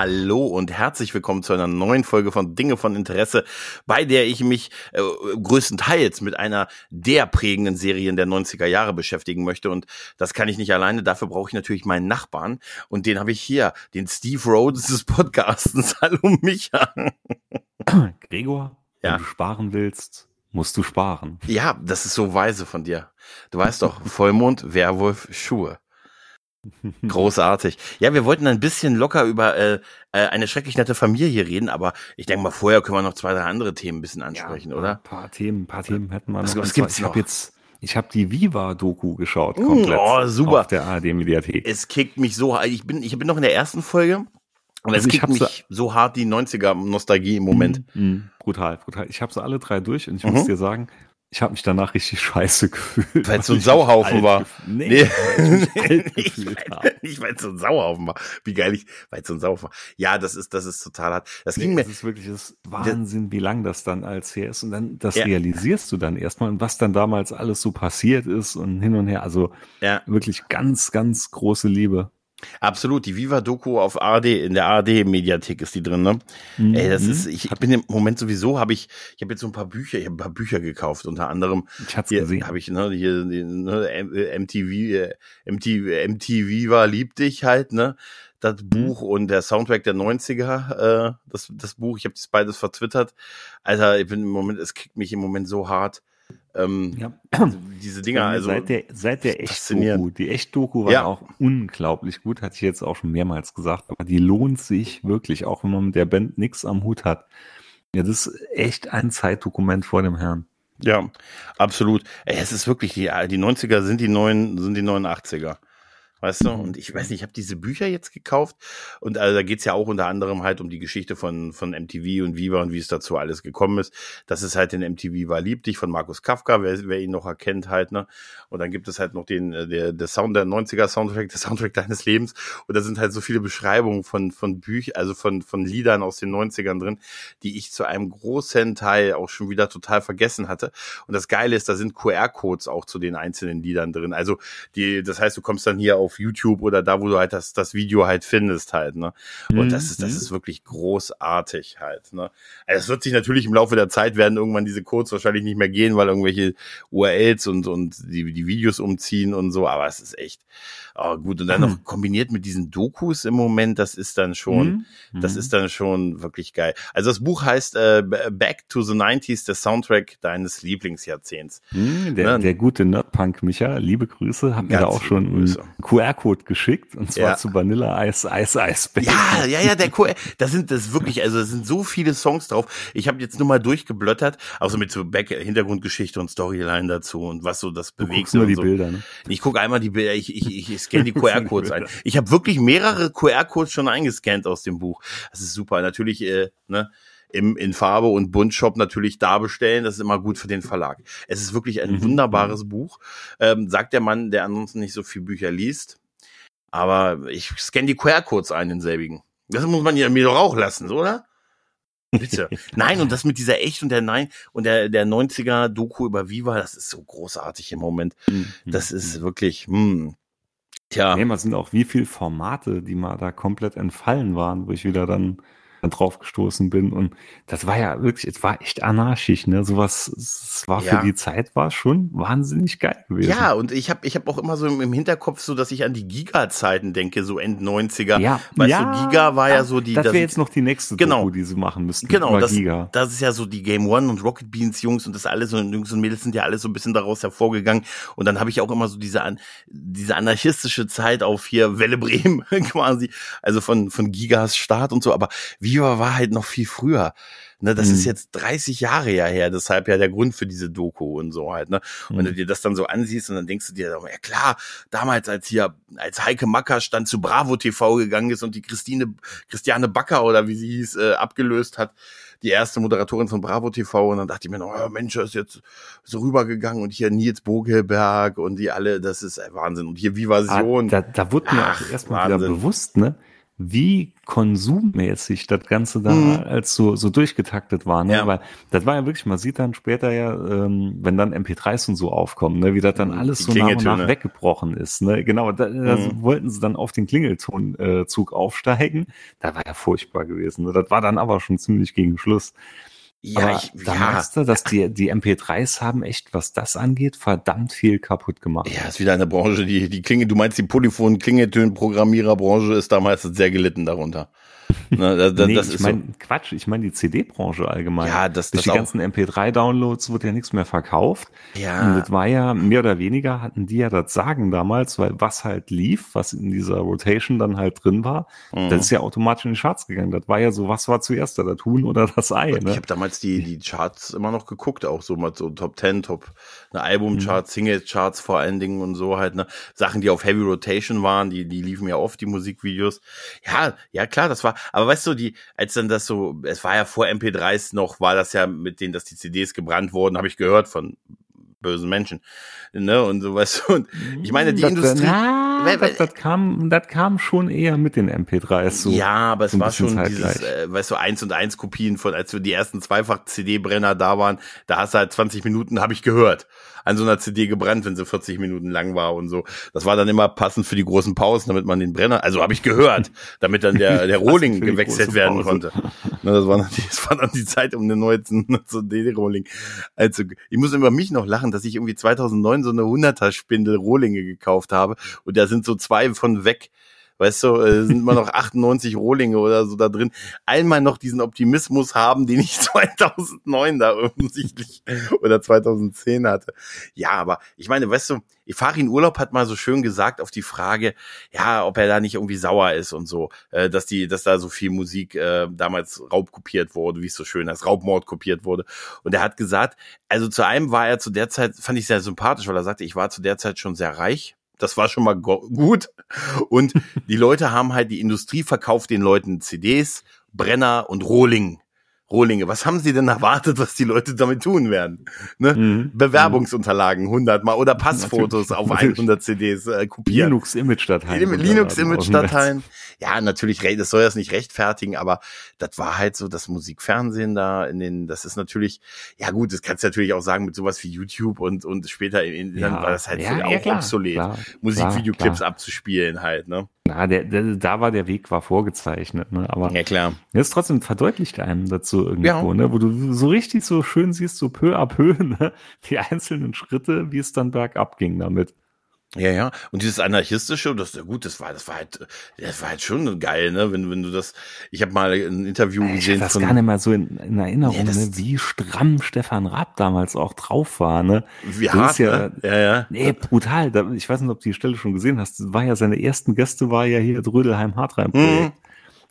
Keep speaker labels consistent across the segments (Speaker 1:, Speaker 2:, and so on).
Speaker 1: Hallo und herzlich willkommen zu einer neuen Folge von Dinge von Interesse, bei der ich mich äh, größtenteils mit einer der prägenden Serien der 90er Jahre beschäftigen möchte. Und das kann ich nicht alleine. Dafür brauche ich natürlich meinen Nachbarn. Und den habe ich hier, den Steve Rhodes des Podcastens. Hallo Micha.
Speaker 2: Gregor, ja. wenn du sparen willst, musst du sparen.
Speaker 1: Ja, das ist so weise von dir. Du weißt doch, Vollmond, Werwolf, Schuhe. Großartig. Ja, wir wollten ein bisschen locker über äh, äh, eine schrecklich nette Familie reden, aber ich denke mal, vorher können wir noch zwei, drei andere Themen ein bisschen ansprechen,
Speaker 2: ja,
Speaker 1: oder?
Speaker 2: Ein paar Themen, ein paar Themen hätten wir
Speaker 1: was, noch. Was gibt's
Speaker 2: ich
Speaker 1: noch?
Speaker 2: Hab jetzt, ich habe die Viva-Doku geschaut, mm, komplett.
Speaker 1: Oh, super.
Speaker 2: Auf der ARD-Mediathek.
Speaker 1: Es kickt mich so, ich bin, ich bin noch in der ersten Folge. Und es also kickt mich so hart die 90er-Nostalgie im Moment.
Speaker 2: Mm, mm, brutal, brutal. Ich habe sie alle drei durch und ich mhm. muss dir sagen, ich habe mich danach richtig scheiße gefühlt.
Speaker 1: Weil es so ein Sauhaufen war.
Speaker 2: Nee,
Speaker 1: nee. nicht, weil, nicht weil es so ein Sauhaufen war. Wie geil ich, weil es so ein Sauhaufen war. Ja, das ist, das ist total hart. Das
Speaker 2: nee,
Speaker 1: ging mir.
Speaker 2: Das ist wirklich das Wahnsinn, wie lang das dann als her ist. Und dann, das ja. realisierst du dann erstmal und was dann damals alles so passiert ist und hin und her. Also ja. wirklich ganz, ganz große Liebe.
Speaker 1: Absolut, die Viva-Doku auf ARD, in der ARD-Mediathek ist die drin, ne? Mhm. Ey, das ist, ich bin im Moment sowieso, habe ich, ich habe jetzt so ein paar Bücher, ich habe ein paar Bücher gekauft, unter anderem.
Speaker 2: Ich hab's hier, gesehen.
Speaker 1: Habe ich, ne, hier, ne, MTV, MTV, MTV war lieb dich halt, ne? Das mhm. Buch und der Soundtrack der 90er, äh, das, das Buch, ich habe das beides vertwittert. Alter, ich bin im Moment, es kickt mich im Moment so hart. Ähm, ja. also diese Dinger, also
Speaker 2: seit der, seit der Echt-Doku, die Echt-Doku war ja. auch unglaublich gut, hatte ich jetzt auch schon mehrmals gesagt, aber die lohnt sich wirklich, auch wenn man mit der Band nichts am Hut hat. Ja, das ist echt ein Zeitdokument vor dem Herrn.
Speaker 1: Ja, absolut. Ey, es ist wirklich, die, die 90er sind die neuen, sind die 89er. Weißt du? Und ich weiß nicht, ich habe diese Bücher jetzt gekauft und also da geht's ja auch unter anderem halt um die Geschichte von, von MTV und Viva und wie es dazu alles gekommen ist. Das ist halt den MTV war lieb dich von Markus Kafka, wer, wer ihn noch erkennt halt, ne? Und dann gibt es halt noch den, äh, der, der Sound, der 90er Soundtrack, der Soundtrack deines Lebens. Und da sind halt so viele Beschreibungen von, von Büchern, also von, von Liedern aus den 90ern drin, die ich zu einem großen Teil auch schon wieder total vergessen hatte. Und das Geile ist, da sind QR-Codes auch zu den einzelnen Liedern drin. Also die, das heißt, du kommst dann hier auf auf YouTube oder da, wo du halt das, das Video halt findest halt, ne? Und mhm. das ist, das mhm. ist wirklich großartig halt, ne? Also es wird sich natürlich im Laufe der Zeit werden irgendwann diese Codes wahrscheinlich nicht mehr gehen, weil irgendwelche URLs und, und die, die Videos umziehen und so, aber es ist echt, oh, gut. Und dann noch kombiniert mit diesen Dokus im Moment, das ist dann schon, mhm. das ist dann schon wirklich geil. Also das Buch heißt äh, Back to the 90s, der Soundtrack deines Lieblingsjahrzehnts.
Speaker 2: Mhm, der, ne? der gute Nerdpunk Micha, liebe Grüße, hat mir da auch schon einen QR-Code geschickt und zwar ja. zu Vanilla Eis Eis Eis.
Speaker 1: Ja, ja, ja, der QR, da sind das wirklich, also da sind so viele Songs drauf. Ich habe jetzt nur mal durchgeblättert, also mit so Back Hintergrundgeschichte und Storyline dazu und was so das bewegt.
Speaker 2: Du nur
Speaker 1: die
Speaker 2: so. Bilder, ne?
Speaker 1: Ich gucke einmal die Bilder, ich, ich, ich scanne die QR-Codes ein. Ich habe wirklich mehrere QR-Codes schon eingescannt aus dem Buch. Das ist super. Natürlich, äh, ne, im, in Farbe und Buntshop natürlich da bestellen. Das ist immer gut für den Verlag. Es ist wirklich ein mhm. wunderbares Buch. Ähm, sagt der Mann, der ansonsten nicht so viel Bücher liest. Aber ich scanne die QR-Codes ein, in selbigen. Das muss man ja mir doch auch lassen, oder? Bitte. Nein, und das mit dieser Echt und der Nein und der, der 90er Doku über Viva, das ist so großartig im Moment. Mhm. Das ist mhm. wirklich, hm.
Speaker 2: Tja. Nee, man sind auch wie viel Formate, die mal da komplett entfallen waren, wo ich wieder dann drauf gestoßen bin. Und das war ja wirklich, es war echt anarchisch, ne? Sowas, es war ja. für die Zeit war schon wahnsinnig geil gewesen.
Speaker 1: Ja, und ich habe ich hab auch immer so im Hinterkopf so, dass ich an die Giga-Zeiten denke, so End 90er.
Speaker 2: Ja,
Speaker 1: weißt
Speaker 2: ja,
Speaker 1: du, Giga war ja so die.
Speaker 2: Das wäre jetzt noch die nächste
Speaker 1: genau,
Speaker 2: Doku, die sie machen müssten.
Speaker 1: Genau, das, Giga. das ist ja so die Game One und Rocket Beans Jungs und das alles und Jungs und Mädels sind ja alle so ein bisschen daraus hervorgegangen. Und dann habe ich auch immer so diese, diese anarchistische Zeit auf hier Welle Bremen quasi, also von, von Gigas Start und so. Aber Viva war halt noch viel früher. Ne, das mhm. ist jetzt 30 Jahre ja her, deshalb ja der Grund für diese Doku und so halt. Ne? Und wenn du mhm. dir das dann so ansiehst und dann denkst du dir, ja klar, damals als hier, als Heike Macker stand zu Bravo TV gegangen ist und die Christine, Christiane Backer oder wie sie hieß, äh, abgelöst hat, die erste Moderatorin von Bravo TV und dann dachte ich mir, oh Mensch, er ist jetzt so rübergegangen und hier Nils Bogelberg und die alle, das ist Wahnsinn. Und hier Vivasion.
Speaker 2: Ah, da, da wurde mir auch erstmal wieder bewusst, ne? Wie konsummäßig das Ganze da mhm. als so, so durchgetaktet war. Ne? Ja. Weil das war ja wirklich, man sieht dann später ja, ähm, wenn dann MP3s und so aufkommen, ne? wie das dann mhm. alles so nach und nach weggebrochen ist. Ne? Genau, da, mhm. da wollten sie dann auf den Klingeltonzug aufsteigen. Da war ja furchtbar gewesen. Ne? Das war dann aber schon ziemlich gegen Schluss. Ja, Aber ich, da ja. merkst du, dass die, die MP3s haben echt, was das angeht, verdammt viel kaputt gemacht.
Speaker 1: Ja, ist wieder eine Branche, die, die Klinge, du meinst, die Polyphon-Klingetönen-Programmiererbranche ist damals sehr gelitten darunter.
Speaker 2: Ne, da, da, nee, das ich meine, so. Quatsch, ich meine die CD-Branche allgemein.
Speaker 1: Ja, das,
Speaker 2: Durch das die ganzen MP3-Downloads wird ja nichts mehr verkauft. Ja. Und das war ja, mehr oder weniger hatten die ja das Sagen damals, weil was halt lief, was in dieser Rotation dann halt drin war, mhm. das ist ja automatisch in die Charts gegangen. Das war ja so, was war zuerst da, das Huhn oder das Ei, ne?
Speaker 1: Ich habe damals die, die Charts immer noch geguckt, auch so mal so Top 10, Top, eine Albumcharts, mhm. Single-Charts vor allen Dingen und so halt, ne? Sachen, die auf Heavy Rotation waren, die, die liefen ja oft, die Musikvideos. Ja, ja klar, das war, aber weißt du, die, als dann das so, es war ja vor MP3s noch, war das ja mit denen, dass die CDs gebrannt wurden, habe ich gehört von bösen Menschen. Ne? Und so du. Und ich meine, die
Speaker 2: das,
Speaker 1: Industrie.
Speaker 2: Na, weil, das, das, kam, das kam schon eher mit den MP3s so.
Speaker 1: Ja, aber es war schon dieses, äh, weißt du, eins und eins Kopien von, als wir die ersten zweifach CD-Brenner da waren, da hast du halt 20 Minuten, habe ich gehört an so einer CD gebrannt, wenn sie 40 Minuten lang war und so. Das war dann immer passend für die großen Pausen, damit man den Brenner, also habe ich gehört, damit dann der, der Rohling gewechselt werden konnte. Ne, das, war natürlich, das war dann die Zeit um den neuen CD-Rohling. Also ich muss über mich noch lachen, dass ich irgendwie 2009 so eine 100er Spindel Rohlinge gekauft habe. Und da sind so zwei von weg weißt du, äh, sind immer noch 98 Rohlinge oder so da drin, einmal noch diesen Optimismus haben, den ich 2009 da offensichtlich oder 2010 hatte. Ja, aber ich meine, weißt du, Farin Urlaub hat mal so schön gesagt auf die Frage, ja, ob er da nicht irgendwie sauer ist und so, äh, dass die, dass da so viel Musik äh, damals raubkopiert wurde, wie es so schön heißt, Raubmord kopiert wurde. Und er hat gesagt, also zu einem war er zu der Zeit, fand ich sehr sympathisch, weil er sagte, ich war zu der Zeit schon sehr reich das war schon mal gut. Und die Leute haben halt, die Industrie verkauft den Leuten CDs, Brenner und Rohling. Rohlinge, was haben Sie denn erwartet, was die Leute damit tun werden? Ne? Mhm. Bewerbungsunterlagen 100 mal oder Passfotos natürlich, auf 100 CDs äh, kopieren.
Speaker 2: Linux-Image-Dateien.
Speaker 1: Linux-Image-Dateien. Ja, natürlich, das soll das nicht rechtfertigen, aber das war halt so das Musikfernsehen da in den, das ist natürlich, ja gut, das kannst du natürlich auch sagen mit sowas wie YouTube und, und später in, ja, dann war das halt ja, auch ja, obsolet, Musikvideoclips abzuspielen halt, ne?
Speaker 2: Na, der, der, da war der Weg war vorgezeichnet, ne? Aber
Speaker 1: ja klar.
Speaker 2: Jetzt trotzdem verdeutlicht einem dazu irgendwo, ja. ne? Wo du so richtig so schön siehst, so peu à peu, ne? Die einzelnen Schritte, wie es dann bergab ging damit.
Speaker 1: Ja, ja. Und dieses anarchistische, das ja gut, das war, das war halt, das war halt schon geil, ne? Wenn, wenn du das, ich habe mal ein Interview
Speaker 2: ich
Speaker 1: gesehen. Ich
Speaker 2: das von, gar nicht mal so in, in Erinnerung, ja, ne? wie stramm Stefan Raab damals auch drauf war, ne?
Speaker 1: Wie hart, ja, ne? ja, ja.
Speaker 2: Nee, brutal. Ich weiß nicht, ob du die Stelle schon gesehen hast. Das war ja seine ersten Gäste, war ja hier Drödelheim Hartreim Projekt. Mhm.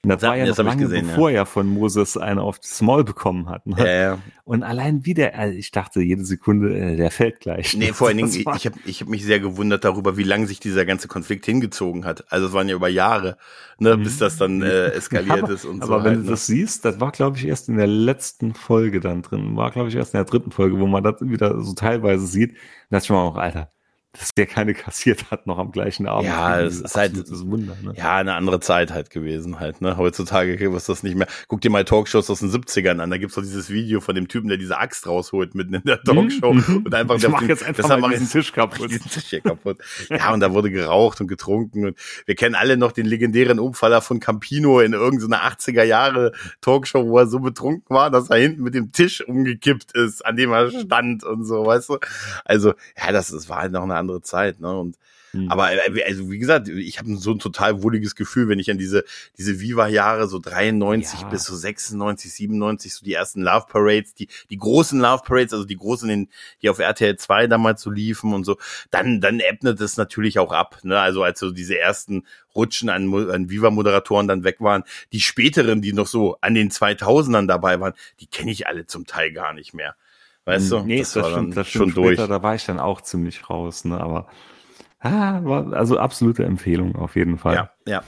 Speaker 2: Und das, das war ja noch lange gesehen, bevor ja. er von Moses eine auf das Maul bekommen hat. Ne? Ja, ja. Und allein wieder, also ich dachte jede Sekunde, äh, der fällt gleich.
Speaker 1: Nee, vor allen Dingen, ich habe ich hab mich sehr gewundert darüber, wie lange sich dieser ganze Konflikt hingezogen hat. Also es waren ja über Jahre, ne, bis das dann äh, eskaliert
Speaker 2: aber,
Speaker 1: ist und
Speaker 2: aber
Speaker 1: so.
Speaker 2: Aber
Speaker 1: wenn
Speaker 2: halt, du ne? das siehst, das war, glaube ich, erst in der letzten Folge dann drin. War, glaube ich, erst in der dritten Folge, wo man das wieder so teilweise sieht. Da dachte ich mir auch, Alter, dass der keine kassiert hat noch am gleichen Abend.
Speaker 1: Ja, es ist halt das Wunder, ne? ja eine andere Zeit halt gewesen halt. Ne? Heutzutage ist das nicht mehr. Guck dir mal Talkshows aus den 70ern an. Da gibt's doch dieses Video von dem Typen, der diese Axt rausholt mitten in der mhm, Talkshow
Speaker 2: mhm. und einfach. Ich mach jetzt einfach
Speaker 1: mal diesen Tisch kaputt. Diesen Tisch hier kaputt. ja, und da wurde geraucht und getrunken und wir kennen alle noch den legendären Umfaller von Campino in irgendeiner 80er Jahre Talkshow, wo er so betrunken war, dass er hinten mit dem Tisch umgekippt ist, an dem er stand und so, weißt du? Also ja, das, das war halt noch eine andere Zeit, ne? Und mhm. aber äh, also wie gesagt, ich habe so ein total wohliges Gefühl, wenn ich an diese diese Viva-Jahre so 93 ja. bis so 96, 97 so die ersten Love Parades, die die großen Love Parades, also die großen, die auf RTL 2 damals so liefen und so, dann dann ebnet es natürlich auch ab, ne? Also als so diese ersten Rutschen an, an Viva-Moderatoren dann weg waren, die späteren, die noch so an den 2000ern dabei waren, die kenne ich alle zum Teil gar nicht mehr. Weißt du?
Speaker 2: Nee, das, das, stimmt, das schon später, durch. Da war ich dann auch ziemlich raus, ne? Aber Ah, war also absolute Empfehlung auf jeden Fall.
Speaker 1: Ja, ja,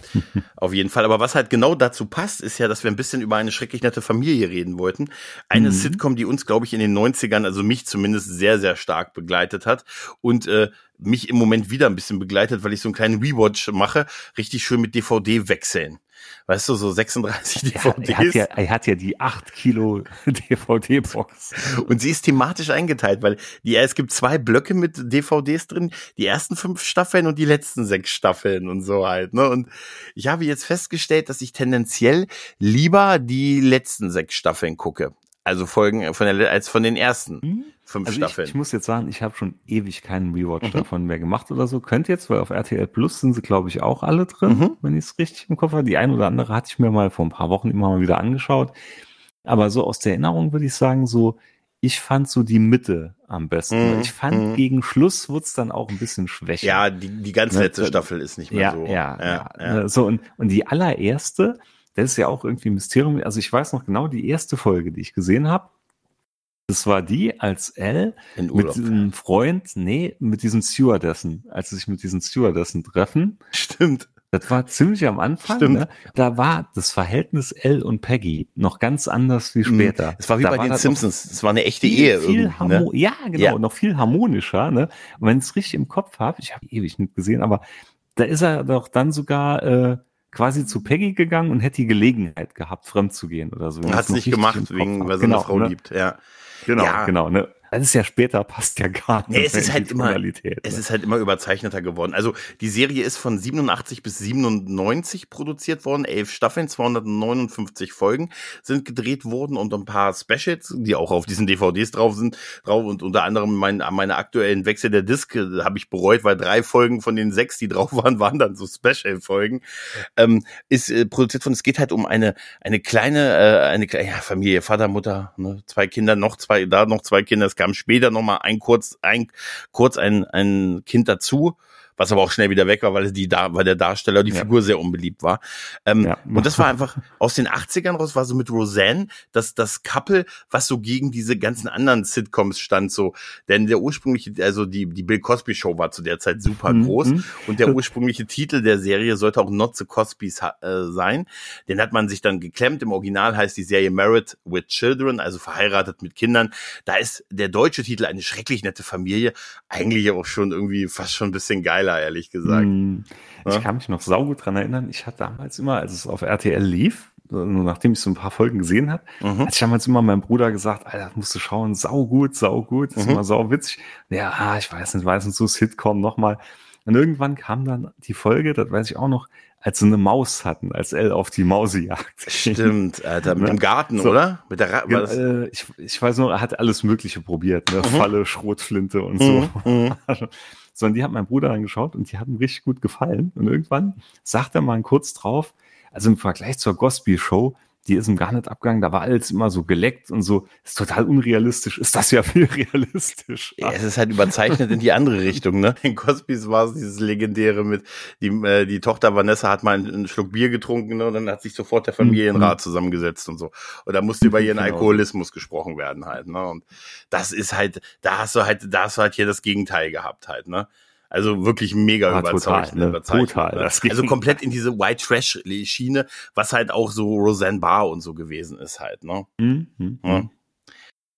Speaker 1: auf jeden Fall. Aber was halt genau dazu passt, ist ja, dass wir ein bisschen über eine schrecklich nette Familie reden wollten. Eine mhm. Sitcom, die uns, glaube ich, in den 90ern, also mich zumindest sehr, sehr stark begleitet hat und äh, mich im Moment wieder ein bisschen begleitet, weil ich so einen kleinen Rewatch mache, richtig schön mit DVD wechseln weißt du, so 36 DVDs.
Speaker 2: Er, hat ja, er hat ja die 8 Kilo DVD-Box.
Speaker 1: Und sie ist thematisch eingeteilt, weil die, es gibt zwei Blöcke mit DVDs drin, die ersten fünf Staffeln und die letzten sechs Staffeln und so halt. Ne? Und ich habe jetzt festgestellt, dass ich tendenziell lieber die letzten sechs Staffeln gucke. Also Folgen von der, als von den ersten mhm. fünf also Staffeln.
Speaker 2: Ich, ich, muss jetzt sagen, ich habe schon ewig keinen Rewatch mhm. davon mehr gemacht oder so. Könnte jetzt, weil auf RTL Plus sind sie, glaube ich, auch alle drin, mhm. wenn ich es richtig im Kopf habe. Die ein oder andere hatte ich mir mal vor ein paar Wochen immer mal wieder angeschaut. Aber so aus der Erinnerung würde ich sagen, so, ich fand so die Mitte am besten. Mhm. Ich fand mhm. gegen Schluss wurde es dann auch ein bisschen schwächer.
Speaker 1: Ja, die, die ganz ne, letzte ne? Staffel ist nicht mehr
Speaker 2: ja,
Speaker 1: so.
Speaker 2: Ja, ja, ja, ja. So, und, und die allererste, das ist ja auch irgendwie ein Mysterium. Also ich weiß noch genau die erste Folge, die ich gesehen habe. Das war die, als Elle mit diesem Freund, nee, mit diesem Stewardessen, als sie sich mit diesen Stewardessen treffen.
Speaker 1: Stimmt.
Speaker 2: Das war ziemlich am Anfang. Stimmt. Ne? Da war das Verhältnis Elle und Peggy noch ganz anders wie mhm. später.
Speaker 1: Es war wie
Speaker 2: da
Speaker 1: bei war den Simpsons. Es war eine echte Ehe.
Speaker 2: Viel ne? Ja, genau. Ja. Noch viel harmonischer. Ne? Und wenn ich es richtig im Kopf habe, ich habe ewig nicht gesehen, aber da ist er doch dann sogar äh, quasi zu Peggy gegangen und hätte die Gelegenheit gehabt, fremd zu gehen oder so.
Speaker 1: Hat es nicht gemacht, wegen, weil sie genau, eine Frau ne? liebt, ja.
Speaker 2: Genau, ja. genau. Ne? Das ist ja später, passt ja gar nicht.
Speaker 1: Es ist halt immer, es ne? ist halt immer überzeichneter geworden. Also die Serie ist von 87 bis 97 produziert worden. Elf Staffeln, 259 Folgen sind gedreht worden und ein paar Specials, die auch auf diesen DVDs drauf sind, drauf und unter anderem mein, meine aktuellen Wechsel der Disc äh, habe ich bereut, weil drei Folgen von den sechs, die drauf waren, waren dann so Special-Folgen. Ähm, ist äh, produziert von, es geht halt um eine, eine kleine, äh, eine ja, Familie, Vater, Mutter, ne, zwei Kinder, noch zwei, da noch zwei Kinder, es kam später nochmal ein kurz, ein, kurz ein, ein Kind dazu was aber auch schnell wieder weg war, weil die da, weil der Darsteller, die ja. Figur sehr unbeliebt war. Ähm, ja. Und das war einfach aus den 80ern raus, war so mit Roseanne, dass das Couple, was so gegen diese ganzen anderen Sitcoms stand, so, denn der ursprüngliche, also die, die Bill Cosby Show war zu der Zeit super mhm. groß mhm. und der ursprüngliche Titel der Serie sollte auch Not the Cosbys äh, sein. Den hat man sich dann geklemmt. Im Original heißt die Serie Married with Children, also verheiratet mit Kindern. Da ist der deutsche Titel eine schrecklich nette Familie, eigentlich auch schon irgendwie fast schon ein bisschen geiler geiler, ehrlich gesagt.
Speaker 2: Ich ja? kann mich noch saugut dran erinnern. Ich hatte damals immer, als es auf RTL lief, nur nachdem ich so ein paar Folgen gesehen habe, mhm. hatte ich damals immer meinem Bruder gesagt, Alter, musst du schauen, saugut, saugut, ist mhm. immer sau witzig. Ja, ah, ich weiß nicht, weiß nicht, so Sitcom nochmal. Und irgendwann kam dann die Folge, das weiß ich auch noch, als sie eine Maus hatten, als Elle auf die Mausejagd.
Speaker 1: Stimmt, Alter, mit ne? dem Garten, so, oder? Mit der Ra
Speaker 2: ja, äh, ich, ich weiß nur, er hat alles Mögliche probiert, ne? Mhm. Falle, Schrotflinte und so. Mhm. sondern die hat mein Bruder dann geschaut und die hat ihm richtig gut gefallen. Und irgendwann sagt er mal kurz drauf, also im Vergleich zur Gosby-Show, die ist ihm gar nicht abgegangen, da war alles immer so geleckt und so, ist total unrealistisch, ist das ja viel realistisch.
Speaker 1: Ja, es ist halt überzeichnet in die andere Richtung, ne? In Cosbys war es dieses legendäre mit, die, äh, die Tochter Vanessa hat mal einen, Schluck Bier getrunken, ne? Und dann hat sich sofort der Familienrat mhm. zusammengesetzt und so. Und da musste über ihren genau. Alkoholismus gesprochen werden halt, ne? Und das ist halt, da hast du halt, da hast du halt hier das Gegenteil gehabt halt, ne? Also wirklich mega ja, überzeugt.
Speaker 2: Total, ne? total
Speaker 1: ne? Also komplett in diese White Trash Schiene, was halt auch so Roseanne Barr und so gewesen ist halt, ne? Mhm.
Speaker 2: Ja.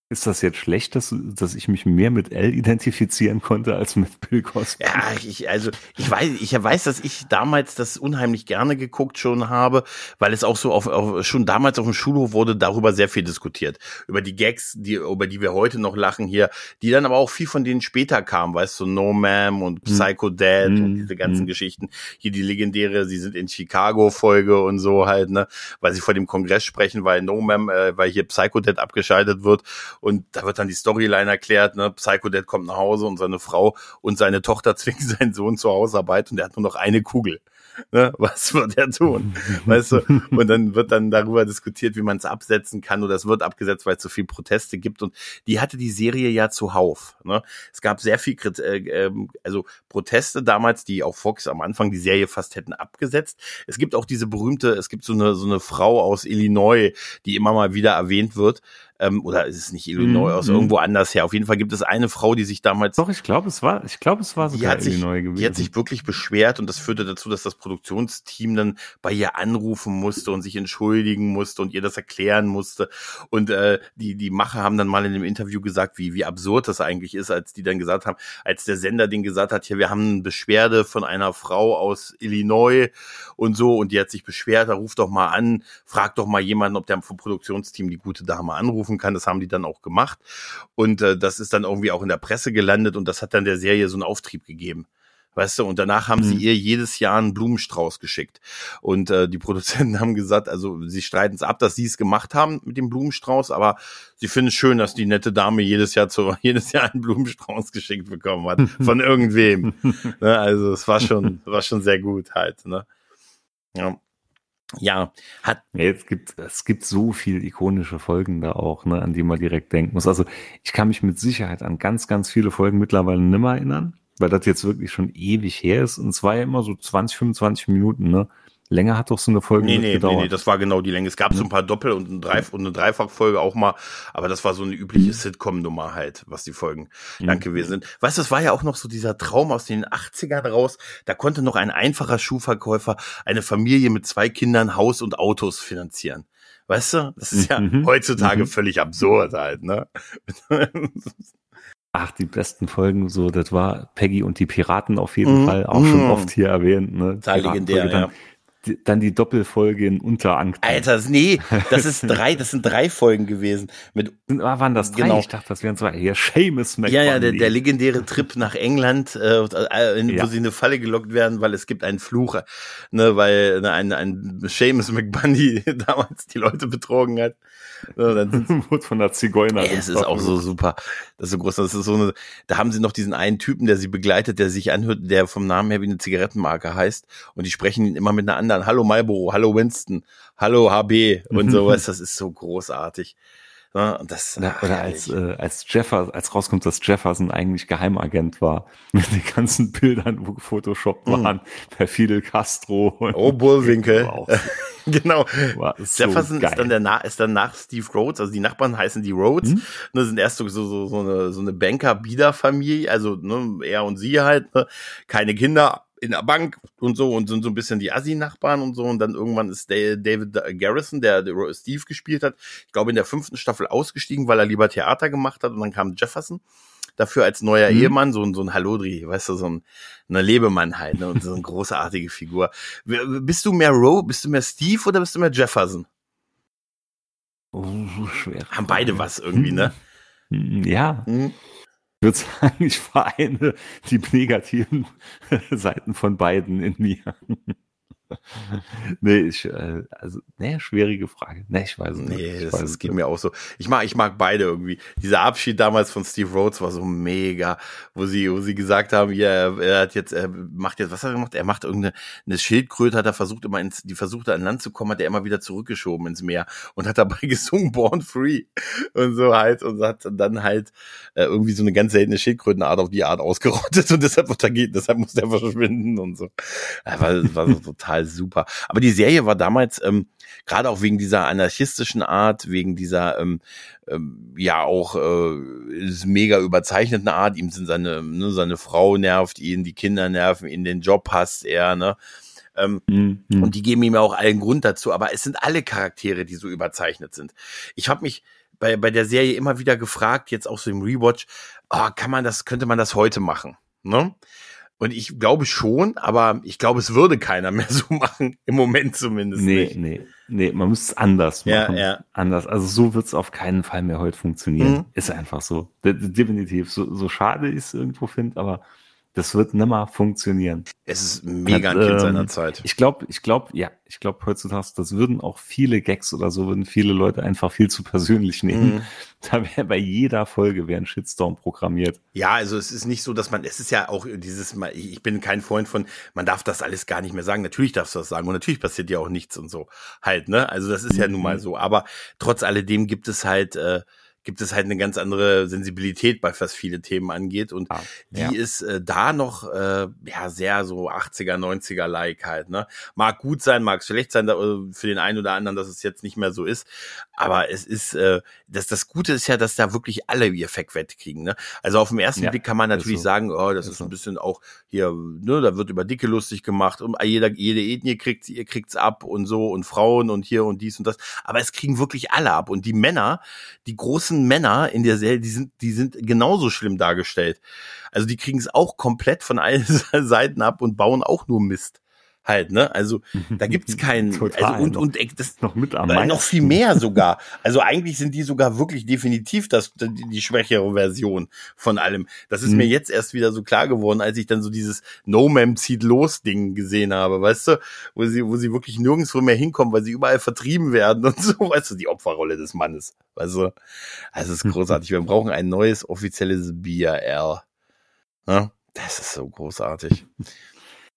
Speaker 2: Mhm. Ist das jetzt schlecht, dass, dass ich mich mehr mit L identifizieren konnte als mit Bill Cosby?
Speaker 1: Ja, ich, also ich weiß, ich weiß, dass ich damals das unheimlich gerne geguckt schon habe, weil es auch so auf, auf schon damals auf dem Schulhof wurde darüber sehr viel diskutiert über die Gags, die über die wir heute noch lachen hier, die dann aber auch viel von denen später kamen, weißt du, No Ma'am und hm. Psycho Dad und diese ganzen mm. Geschichten. Hier die legendäre, sie sind in Chicago Folge und so halt, ne, weil sie vor dem Kongress sprechen, weil No Ma'am, äh, weil hier Psycho Dad abgeschaltet wird und da wird dann die Storyline erklärt, ne? Psycho Dad kommt nach Hause und seine Frau und seine Tochter zwingen seinen Sohn zur Hausarbeit und der hat nur noch eine Kugel. Ne? Was wird er tun? weißt du? Und dann wird dann darüber diskutiert, wie man es absetzen kann oder es wird abgesetzt, weil es so viel Proteste gibt. Und die hatte die Serie ja zuhauf. Ne? Es gab sehr viel, äh, ähm, also Proteste damals, die auch Fox am Anfang die Serie fast hätten abgesetzt. Es gibt auch diese berühmte, es gibt so eine so eine Frau aus Illinois, die immer mal wieder erwähnt wird, ähm, oder ist es nicht Illinois, mhm. aus irgendwo anders her. Auf jeden Fall gibt es eine Frau, die sich damals.
Speaker 2: Doch, ich glaube, es war, ich glaube, es war
Speaker 1: sogar sich, Illinois gewesen. Die hat sich wirklich beschwert und das führte dazu, dass das Produktionsteam dann bei ihr anrufen musste und sich entschuldigen musste und ihr das erklären musste. Und äh, die, die Macher haben dann mal in dem Interview gesagt, wie, wie absurd das eigentlich ist, als die dann gesagt haben, als der Sender den gesagt hat, hier, wir haben eine Beschwerde von einer Frau aus Illinois und so und die hat sich beschwert, da ruft doch mal an, fragt doch mal jemanden, ob der vom Produktionsteam die gute Dame anrufen kann. Das haben die dann auch gemacht. Und äh, das ist dann irgendwie auch in der Presse gelandet und das hat dann der Serie so einen Auftrieb gegeben. Weißt du, und danach haben mhm. sie ihr jedes Jahr einen Blumenstrauß geschickt. Und äh, die Produzenten haben gesagt, also sie streiten es ab, dass sie es gemacht haben mit dem Blumenstrauß, aber sie finden es schön, dass die nette Dame jedes Jahr zu, jedes Jahr einen Blumenstrauß geschickt bekommen hat. von irgendwem. ne, also es war schon, war schon sehr gut halt. Ne? Ja ja, hat.
Speaker 2: Es gibt, es gibt so viel ikonische Folgen da auch, ne, an die man direkt denken muss. Also ich kann mich mit Sicherheit an ganz, ganz viele Folgen mittlerweile nimmer erinnern, weil das jetzt wirklich schon ewig her ist. Und es war ja immer so 20, 25 Minuten, ne? Länger hat doch so eine Folge
Speaker 1: nee, nee, gedauert. Nee, nee, das war genau die Länge. Es gab so ein paar Doppel- und, ein Dreif und eine Dreifachfolge auch mal, aber das war so eine übliche mhm. Sitcom-Nummer halt, was die Folgen mhm. lang gewesen sind. Weißt du, das war ja auch noch so dieser Traum aus den 80ern raus. Da konnte noch ein einfacher Schuhverkäufer eine Familie mit zwei Kindern Haus und Autos finanzieren. Weißt du, das ist ja mhm. heutzutage mhm. völlig absurd halt, ne?
Speaker 2: Ach, die besten Folgen, so, das war Peggy und die Piraten auf jeden mhm. Fall, auch schon mhm. oft hier erwähnt, ne?
Speaker 1: Total legendär, ja
Speaker 2: dann die Doppelfolge in Unterank.
Speaker 1: Alter, nee, das ist drei, das sind drei Folgen gewesen. Mit,
Speaker 2: ah, waren das drei?
Speaker 1: Genau.
Speaker 2: Ich dachte, das wären zwei. Hier, Seamus
Speaker 1: McBundy. Ja, ja, der, der legendäre Trip nach England, äh, äh, in, ja. wo sie in eine Falle gelockt werden, weil es gibt einen Fluch, ne, weil ne, ein, ein Seamus McBundy damals die Leute betrogen hat.
Speaker 2: So, dann sind von der Zigeuner.
Speaker 1: Ey, es ist auch so super. Das ist so groß. Das ist so eine, da haben sie noch diesen einen Typen, der sie begleitet, der sich anhört, der vom Namen her wie eine Zigarettenmarke heißt. Und die sprechen ihn immer mit einer anderen. Hallo Marlboro, hallo Winston, hallo HB und sowas. Das ist so großartig.
Speaker 2: Ja, und das, oder, oder als, äh, als Jefferson, als rauskommt, dass Jefferson eigentlich Geheimagent war, mit den ganzen Bildern, wo gefotoshoppt mhm. waren, per Fidel Castro.
Speaker 1: Oh, Bullwinkel. genau. Jefferson so ist dann der Na ist dann nach Steve Rhodes, also die Nachbarn heißen die Rhodes, mhm. ne, sind erst so, so, so eine, so eine Banker-Bieder-Familie, also ne, er und sie halt, ne, keine Kinder, in der Bank und so und sind so ein bisschen die Assi-Nachbarn und so. Und dann irgendwann ist David Garrison, der Steve gespielt hat, ich glaube in der fünften Staffel ausgestiegen, weil er lieber Theater gemacht hat. Und dann kam Jefferson dafür als neuer mhm. Ehemann, so, ein so ein Hallodri, weißt du, so ein eine Lebemann halt, ne? Und so eine großartige Figur. Bist du mehr Roe, bist du mehr Steve oder bist du mehr Jefferson?
Speaker 2: Oh, schwer.
Speaker 1: Haben beide was irgendwie, ne?
Speaker 2: Ja. Mhm. Würde sagen, ich vereine die negativen Seiten von beiden in mir. nee, ich, äh, also, nee, schwierige Frage. Nee, ich weiß es
Speaker 1: nee, nicht. Nee, das, das geht mir auch so. Ich mag, ich mag beide irgendwie. Dieser Abschied damals von Steve Rhodes war so mega, wo sie, wo sie gesagt haben, ja, er hat jetzt, er macht jetzt, was hat er gemacht? Er macht irgendeine eine Schildkröte, hat er versucht immer ins, die versuchte an Land zu kommen, hat er immer wieder zurückgeschoben ins Meer und hat dabei gesungen Born Free und so halt und hat dann halt äh, irgendwie so eine ganz seltene Schildkrötenart auf die Art ausgerottet und deshalb, deshalb muss der verschwinden und so. Das war, war so total super. Aber die Serie war damals, ähm, gerade auch wegen dieser anarchistischen Art, wegen dieser ähm, ähm, ja auch äh, mega überzeichneten Art, ihm sind seine, ne, seine Frau nervt ihn, die Kinder nerven ihn, den Job hasst er, ne? Ähm, mhm. Und die geben ihm ja auch allen Grund dazu, aber es sind alle Charaktere, die so überzeichnet sind. Ich habe mich bei, bei der Serie immer wieder gefragt, jetzt auch so im Rewatch, oh, kann man das, könnte man das heute machen? Ne? Und ich glaube schon, aber ich glaube, es würde keiner mehr so machen, im Moment zumindest
Speaker 2: nee,
Speaker 1: nicht.
Speaker 2: Nee, nee, man muss es anders machen. Ja, ja. Anders. Also so wird es auf keinen Fall mehr heute funktionieren. Mhm. Ist einfach so. Definitiv. So, so schade ich es irgendwo finde, aber das wird nimmer funktionieren.
Speaker 1: Es ist mega ein Kind ähm, seiner Zeit.
Speaker 2: Ich glaube, ich glaube, ja, ich glaube heutzutage, das würden auch viele Gags oder so, würden viele Leute einfach viel zu persönlich nehmen. Mhm. Da wäre bei jeder Folge wäre ein Shitstorm programmiert.
Speaker 1: Ja, also es ist nicht so, dass man, es ist ja auch dieses, ich bin kein Freund von, man darf das alles gar nicht mehr sagen. Natürlich darfst du das sagen und natürlich passiert ja auch nichts und so halt, ne? Also das ist ja nun mal mhm. so. Aber trotz alledem gibt es halt, äh, gibt es halt eine ganz andere Sensibilität bei was viele Themen angeht. Und ah, die ja. ist äh, da noch äh, ja sehr so 80er 90er like halt ne? Mag gut sein mag schlecht sein da, äh, für den einen oder anderen dass es jetzt nicht mehr so ist. Aber es ist äh, das das Gute ist ja dass da wirklich alle ihr Feckwett kriegen ne? Also auf den ersten ja, Blick kann man natürlich so. sagen oh das ist, ist ein bisschen auch hier ne da wird über dicke lustig gemacht und jeder jede Ethnie kriegt ihr kriegt's ab und so und Frauen und hier und dies und das. Aber es kriegen wirklich alle ab. Und die Männer die großen Männer in der Serie die sind die sind genauso schlimm dargestellt. Also die kriegen es auch komplett von allen Seiten ab und bauen auch nur Mist halt, ne? Also da gibt's keinen
Speaker 2: Total,
Speaker 1: also und
Speaker 2: noch,
Speaker 1: und das
Speaker 2: noch mit am
Speaker 1: noch viel mehr sogar. Also eigentlich sind die sogar wirklich definitiv das die, die schwächere Version von allem. Das ist mhm. mir jetzt erst wieder so klar geworden, als ich dann so dieses No Man zieht los Ding gesehen habe, weißt du, wo sie wo sie wirklich nirgendwo mehr hinkommen, weil sie überall vertrieben werden und so, weißt du, die Opferrolle des Mannes. Also, also es ist großartig. Wir brauchen ein neues offizielles BRL. Ja, das ist so großartig.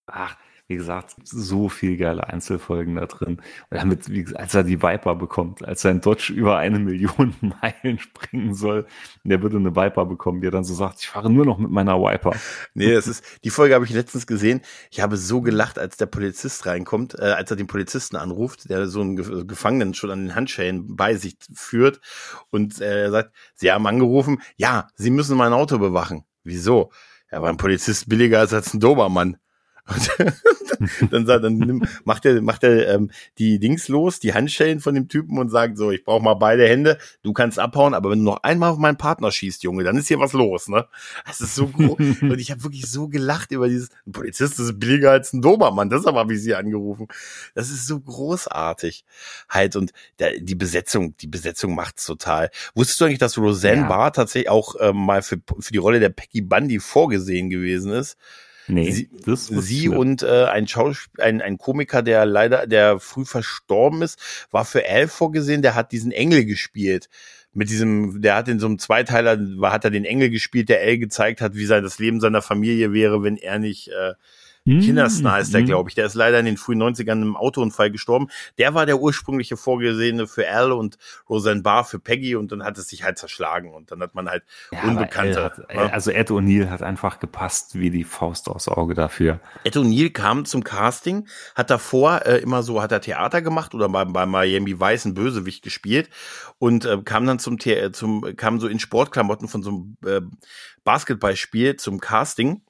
Speaker 2: Ach, wie gesagt, so viel geile Einzelfolgen da drin. Und damit, wie gesagt, als er die Viper bekommt, als sein Dodge über eine Million Meilen springen soll, der würde eine Viper bekommen, die er dann so sagt, ich fahre nur noch mit meiner Viper.
Speaker 1: Nee, das ist, die Folge habe ich letztens gesehen. Ich habe so gelacht, als der Polizist reinkommt, äh, als er den Polizisten anruft, der so einen Gefangenen schon an den Handschellen bei sich führt und äh, sagt, Sie haben angerufen, ja, Sie müssen mein Auto bewachen. Wieso? Er war ein Polizist billiger als ein Dobermann. dann, sagt, dann nimm, macht er, macht er ähm, die Dings los, die Handschellen von dem Typen und sagt so, ich brauche mal beide Hände, du kannst abhauen, aber wenn du noch einmal auf meinen Partner schießt, Junge, dann ist hier was los, ne? Das ist so groß. und ich habe wirklich so gelacht über dieses, ein Polizist ist billiger als ein Dobermann, deshalb habe ich sie angerufen. Das ist so großartig. Halt, und der, die Besetzung, die Besetzung macht's total. Wusstest du eigentlich, dass Roseanne ja. Barr tatsächlich auch ähm, mal für, für die Rolle der Peggy Bundy vorgesehen gewesen ist?
Speaker 2: Nee,
Speaker 1: sie, sie und äh, ein Schauspiel, ein, ein Komiker, der leider, der früh verstorben ist, war für Al vorgesehen, der hat diesen Engel gespielt. Mit diesem, der hat in so einem Zweiteiler, war, hat er den Engel gespielt, der Al gezeigt hat, wie sein das Leben seiner Familie wäre, wenn er nicht äh, Mm, Kinderstar ist der, mm. glaube ich. Der ist leider in den frühen 90ern im Autounfall gestorben. Der war der ursprüngliche Vorgesehene für Al und Roseanne Barr für Peggy und dann hat es sich halt zerschlagen und dann hat man halt ja, Unbekannte.
Speaker 2: Hat, ne? Also Ed O'Neill hat einfach gepasst wie die Faust aufs Auge dafür.
Speaker 1: Ed O'Neill kam zum Casting, hat davor äh, immer so, hat er Theater gemacht oder bei, bei Miami Weißen Bösewicht gespielt und äh, kam dann zum, The zum kam so in Sportklamotten von so einem äh, Basketballspiel zum Casting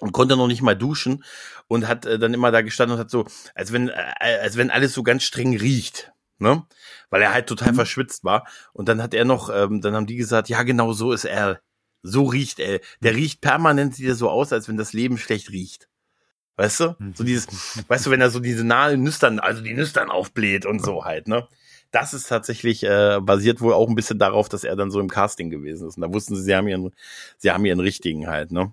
Speaker 1: und konnte noch nicht mal duschen und hat äh, dann immer da gestanden und hat so, als wenn, äh, als wenn alles so ganz streng riecht, ne? Weil er halt total mhm. verschwitzt war. Und dann hat er noch, ähm, dann haben die gesagt, ja, genau so ist er. So riecht er. Der riecht permanent, sieht er so aus, als wenn das Leben schlecht riecht. Weißt du? So dieses, weißt du, wenn er so diese nahen Nüstern, also die Nüstern aufbläht und so halt, ne? Das ist tatsächlich äh, basiert wohl auch ein bisschen darauf, dass er dann so im Casting gewesen ist. Und da wussten sie, sie haben ihren, sie haben ihren richtigen halt, ne?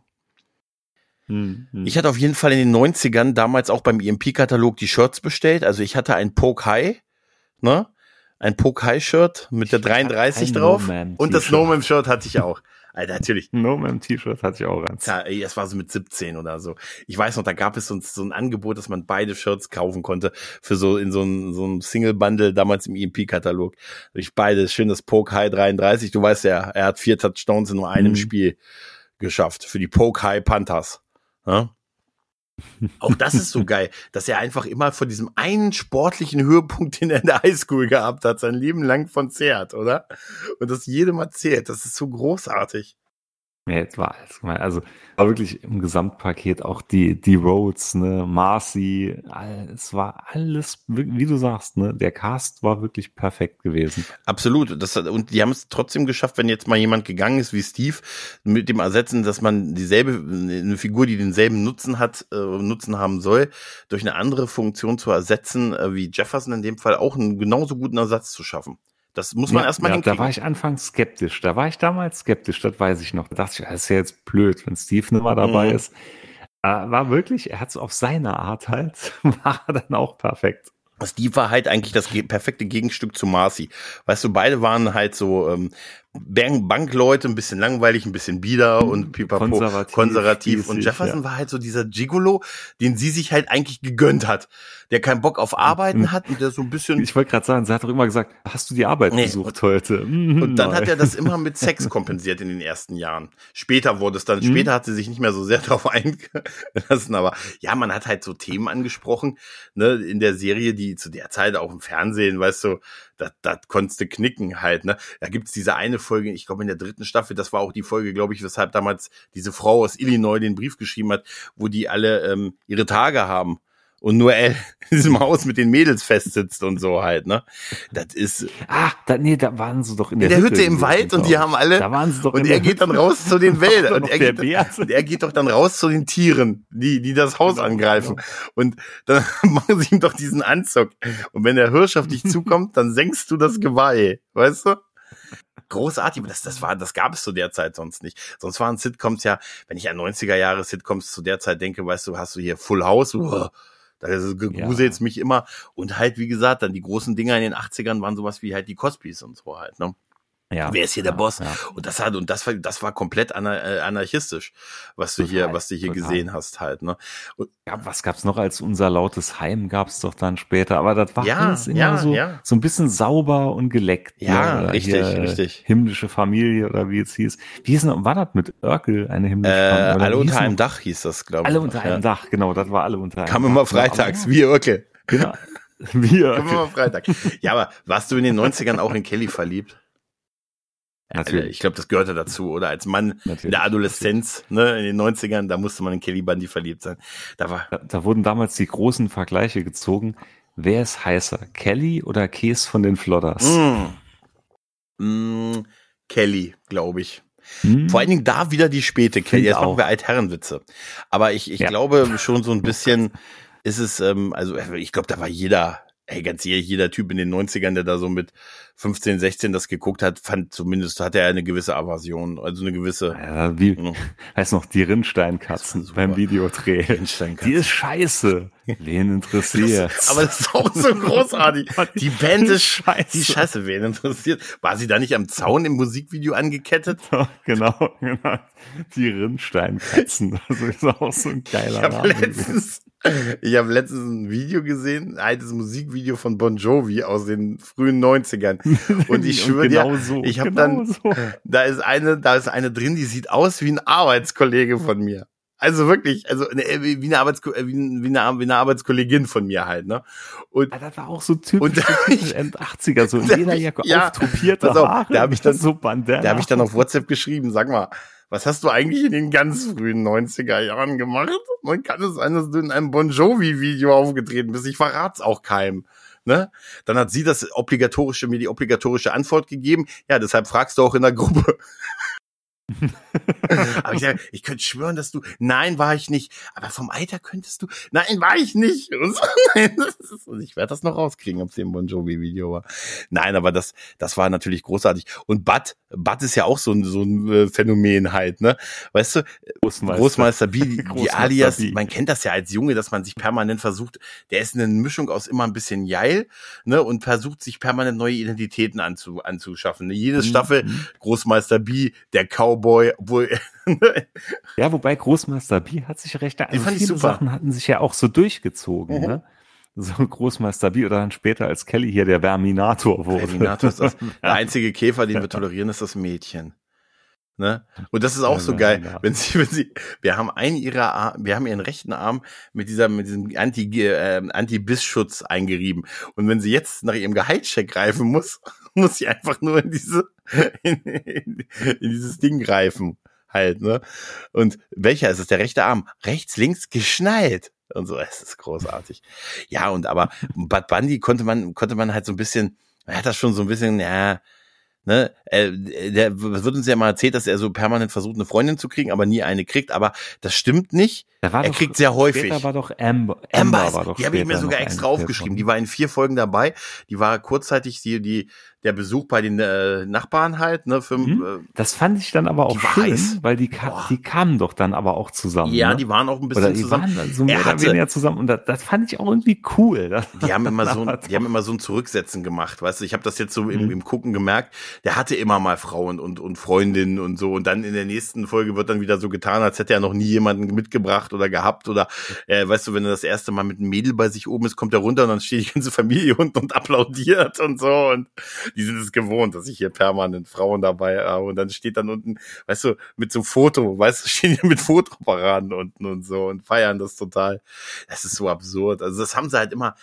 Speaker 1: Hm, hm. Ich hatte auf jeden Fall in den 90ern damals auch beim EMP-Katalog die Shirts bestellt. Also ich hatte ein Poke High, ne? Ein Poke High Shirt mit der 33 drauf. No und das No Man Shirt hatte ich auch. Alter, natürlich.
Speaker 2: No Man T-Shirt hatte ich auch eins.
Speaker 1: Ja, es war so mit 17 oder so. Ich weiß noch, da gab es so ein, so ein Angebot, dass man beide Shirts kaufen konnte für so in so ein, so ein Single Bundle damals im EMP-Katalog. Ich beide, schönes Poke High 33. Du weißt ja, er hat vier Touchdowns in nur einem mhm. Spiel geschafft für die Poke High Panthers. Ja? Auch das ist so geil, dass er einfach immer von diesem einen sportlichen Höhepunkt, den er in der Highschool gehabt hat, sein Leben lang von zehrt, oder? Und das jedem erzählt. Das ist so großartig.
Speaker 2: Ja, jetzt war alles gemein. Also war wirklich im Gesamtpaket auch die, die Roads, ne, Marcy, es war alles, wie du sagst, ne, der Cast war wirklich perfekt gewesen.
Speaker 1: Absolut. Das, und die haben es trotzdem geschafft, wenn jetzt mal jemand gegangen ist wie Steve, mit dem Ersetzen, dass man dieselbe, eine Figur, die denselben Nutzen hat, äh, Nutzen haben soll, durch eine andere Funktion zu ersetzen, äh, wie Jefferson in dem Fall auch einen genauso guten Ersatz zu schaffen. Das muss man ja, erstmal
Speaker 2: ja, hinkriegen. Da war ich anfangs skeptisch. Da war ich damals skeptisch, das weiß ich noch. Da dachte ich, das ist ja jetzt blöd, wenn Steve nicht mal dabei mhm. ist. Äh, war wirklich, er hat es auf seine Art halt, war dann auch perfekt.
Speaker 1: Steve war halt eigentlich das perfekte Gegenstück zu Marcy. Weißt du, beide waren halt so, ähm, Bankleute, ein bisschen langweilig, ein bisschen bieder und pipapo, konservativ. konservativ. Und Jefferson ja. war halt so dieser Gigolo, den sie sich halt eigentlich gegönnt hat. Der keinen Bock auf Arbeiten hat und der so ein bisschen.
Speaker 2: Ich wollte gerade sagen, sie hat doch immer gesagt, hast du die Arbeit nee. besucht heute?
Speaker 1: Mhm, und dann hat er das immer mit Sex kompensiert in den ersten Jahren. Später wurde es dann, mhm. später hat sie sich nicht mehr so sehr darauf eingelassen, aber ja, man hat halt so Themen angesprochen, ne, in der Serie, die zu der Zeit auch im Fernsehen, weißt du, das, das konntest du knicken halt, ne? Da gibt's diese eine Folge, ich glaube in der dritten Staffel, das war auch die Folge, glaube ich, weshalb damals diese Frau aus Illinois den Brief geschrieben hat, wo die alle ähm, ihre Tage haben und nur er in diesem Haus mit den Mädels festsitzt und so halt, ne? Das ist.
Speaker 2: Ah, da, nee, da waren sie doch in
Speaker 1: der, in der Hütte, Hütte im Wald und die haben alle.
Speaker 2: Da waren sie doch
Speaker 1: Und er geht dann raus zu den Wäldern. und, er geht, und er geht doch dann raus zu den Tieren, die, die das Haus genau, angreifen. Genau. Und dann machen sie ihm doch diesen Anzug. Und wenn der Hirsch auf dich zukommt, dann senkst du das Geweih, weißt du? großartig. Das, das war, das gab es zu der Zeit sonst nicht. Sonst waren Sitcoms ja, wenn ich an 90er Jahre Sitcoms zu der Zeit denke, weißt du, hast du hier Full House, uh, da gegruselt's ja. mich immer. Und halt, wie gesagt, dann die großen Dinger in den 80ern waren sowas wie halt die Cosbys und so halt, ne? Ja, Wer ist hier ja, der Boss? Ja. Und das hat und das war das war komplett äh, anarchistisch, was du hier was du hier total. gesehen hast halt, ne? Und,
Speaker 2: ja, was gab's noch als unser lautes Heim gab's doch dann später, aber das war ja, alles immer ja, so ja. so ein bisschen sauber und geleckt.
Speaker 1: Ja, ne? richtig, hier, richtig.
Speaker 2: Himmlische Familie oder wie es hieß. Wie hieß denn, war das mit Örkel eine himmlische äh,
Speaker 1: Familie? alle unter einem Dach hieß das, glaube
Speaker 2: ich. Alle unter einem Dach, genau, das war alle unter einem.
Speaker 1: Kam immer freitags, wie Örkel.
Speaker 2: Genau. Wie
Speaker 1: Örkel. Kam immer Freitag. Ja, aber warst du in den 90ern auch in Kelly verliebt? Natürlich. Ich glaube, das gehörte dazu. Oder als Mann Natürlich. in der Adoleszenz, ne, in den 90ern, da musste man in Kelly Bundy verliebt sein. Da, war
Speaker 2: da, da wurden damals die großen Vergleiche gezogen. Wer ist heißer? Kelly oder Käse von den Flodders?
Speaker 1: Mm. Mm, Kelly, glaube ich. Mm. Vor allen Dingen da wieder die späte Kelly. Jetzt machen wir Altherrenwitze. Aber ich, ich ja. glaube schon so ein bisschen ist es, ähm, also ich glaube, da war jeder, ey, ganz ehrlich, jeder Typ in den 90ern, der da so mit 15, 16 das geguckt hat, fand zumindest, hatte er eine gewisse Aversion, also eine gewisse.
Speaker 2: Ja, wie, ja. heißt noch, die Rindsteinkatzen beim Videodreh.
Speaker 1: Rindsteinkatzen.
Speaker 2: Die ist scheiße. Wen interessiert?
Speaker 1: aber das ist auch so großartig. Die Band ist scheiße. Die Scheiße, wen interessiert? War sie da nicht am Zaun im Musikvideo angekettet?
Speaker 2: genau, genau. Die Rindsteinkatzen. Das ist auch so ein geiler
Speaker 1: ich Name. Letztens, ich habe letztens ein Video gesehen, ein altes Musikvideo von Bon Jovi aus den frühen 90ern. Und ich schwöre genau dir, so, ich habe genau dann, so. da ist eine, da ist eine drin, die sieht aus wie ein Arbeitskollege von mir. Also wirklich, also eine, wie, eine Arbeits wie, eine, wie eine Arbeitskollegin von mir halt, ne?
Speaker 2: Und ja, das war auch so typisch End 80er, so in jeder Jacke
Speaker 1: ja, auftruppierte Haare. Da habe ich dann so Bandana. Da habe ich dann auf WhatsApp geschrieben, sag mal, was hast du eigentlich in den ganz frühen 90er Jahren gemacht? Man kann es sein, dass du in einem Bon Jovi Video aufgetreten bist. Ich verrat's auch keinem. Ne? Dann hat sie das obligatorische, mir die obligatorische Antwort gegeben. Ja, deshalb fragst du auch in der Gruppe. aber ich sage, ich könnte schwören, dass du, nein, war ich nicht. Aber vom Alter könntest du, nein, war ich nicht. Und ich werde das noch rauskriegen, ob es im Bon Jovi Video war. Nein, aber das, das war natürlich großartig. Und Bud, Bud ist ja auch so ein, so ein äh, Phänomen halt, ne? Weißt du, Großmeister, Großmeister B, die, die Alias, B. man kennt das ja als Junge, dass man sich permanent versucht, der ist eine Mischung aus immer ein bisschen geil, ne? Und versucht sich permanent neue Identitäten anzu, anzuschaffen. Ne? Jede mhm. Staffel Großmeister B, der Cowboy, obwohl
Speaker 2: ja, wobei Großmeister B hat sich recht, also viele super. Sachen hatten sich ja auch so durchgezogen, mhm. ne? So Großmeister B oder dann später als Kelly hier der Verminator wurde. Verminator
Speaker 1: ist das, der einzige Käfer, den wir tolerieren, ist das Mädchen. Ne? Und das ist auch so geil, wenn sie, wenn sie, wir haben einen ihrer, Arm, wir haben ihren rechten Arm mit dieser, mit diesem Anti, äh, Anti-Biss-Schutz eingerieben. Und wenn sie jetzt nach ihrem Gehaltscheck greifen muss, muss sie einfach nur in diese, in, in, in dieses Ding greifen halt, ne? Und welcher ist es? Der rechte Arm. Rechts, links geschnallt. Und so, es ist großartig. Ja, und aber Bad Bundy konnte man, konnte man halt so ein bisschen, er hat das schon so ein bisschen, ja, ne, äh, der wird uns ja mal erzählt, dass er so permanent versucht, eine Freundin zu kriegen, aber nie eine kriegt, aber das stimmt nicht. er doch, kriegt sehr häufig.
Speaker 2: war doch Amber.
Speaker 1: Amber, Amber war doch die habe ich mir sogar extra aufgeschrieben. Die war in vier Folgen dabei. Die war kurzzeitig die, die der Besuch bei den äh, Nachbarn halt, ne? Für,
Speaker 2: mhm. äh, das fand ich dann aber auch schön, weiß. weil die, ka die kamen doch dann aber auch zusammen.
Speaker 1: Ja,
Speaker 2: ne?
Speaker 1: die waren auch ein bisschen
Speaker 2: oder die zusammen. Waren so mehr oder weniger zusammen und das, das fand ich auch irgendwie cool.
Speaker 1: Die haben immer so, die haben immer so ein Zurücksetzen gemacht, weißt du. Ich habe das jetzt so mhm. im, im Gucken gemerkt. Der hatte immer mal Frauen und und Freundinnen und so und dann in der nächsten Folge wird dann wieder so getan, als hätte er noch nie jemanden mitgebracht oder gehabt oder äh, weißt du, wenn er das erste Mal mit einem Mädel bei sich oben ist, kommt er runter und dann steht die ganze Familie unten und applaudiert und so und die sind es gewohnt, dass ich hier permanent Frauen dabei habe und dann steht dann unten, weißt du, mit so einem Foto, weißt du, stehen hier mit Fotoparaden unten und so und feiern das total. Das ist so absurd. Also das haben sie halt immer,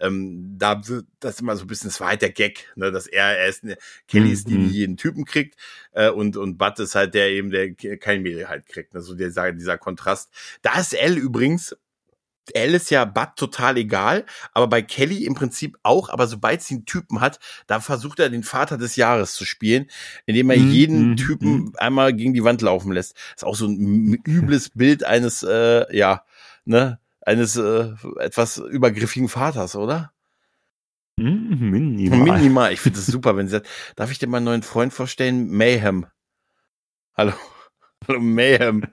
Speaker 1: ähm, da das ist immer so ein bisschen, das war halt der Gag, ne, dass er, er ist, Kelly ist die, die mhm. jeden Typen kriegt äh, und und Bud ist halt der eben, der kein Mädel halt kriegt, ne, so dieser, dieser Kontrast. Da ist Elle übrigens Elle ist ja Bud total egal, aber bei Kelly im Prinzip auch, aber sobald sie einen Typen hat, da versucht er den Vater des Jahres zu spielen, indem er mm, jeden mm, Typen mm. einmal gegen die Wand laufen lässt. ist auch so ein übles Bild eines, äh, ja, ne, eines äh, etwas übergriffigen Vaters, oder?
Speaker 2: Minimal.
Speaker 1: Minimal. Ich finde es super, wenn sie sagt, darf ich dir meinen neuen Freund vorstellen? Mayhem. Hallo. Hallo, Mayhem.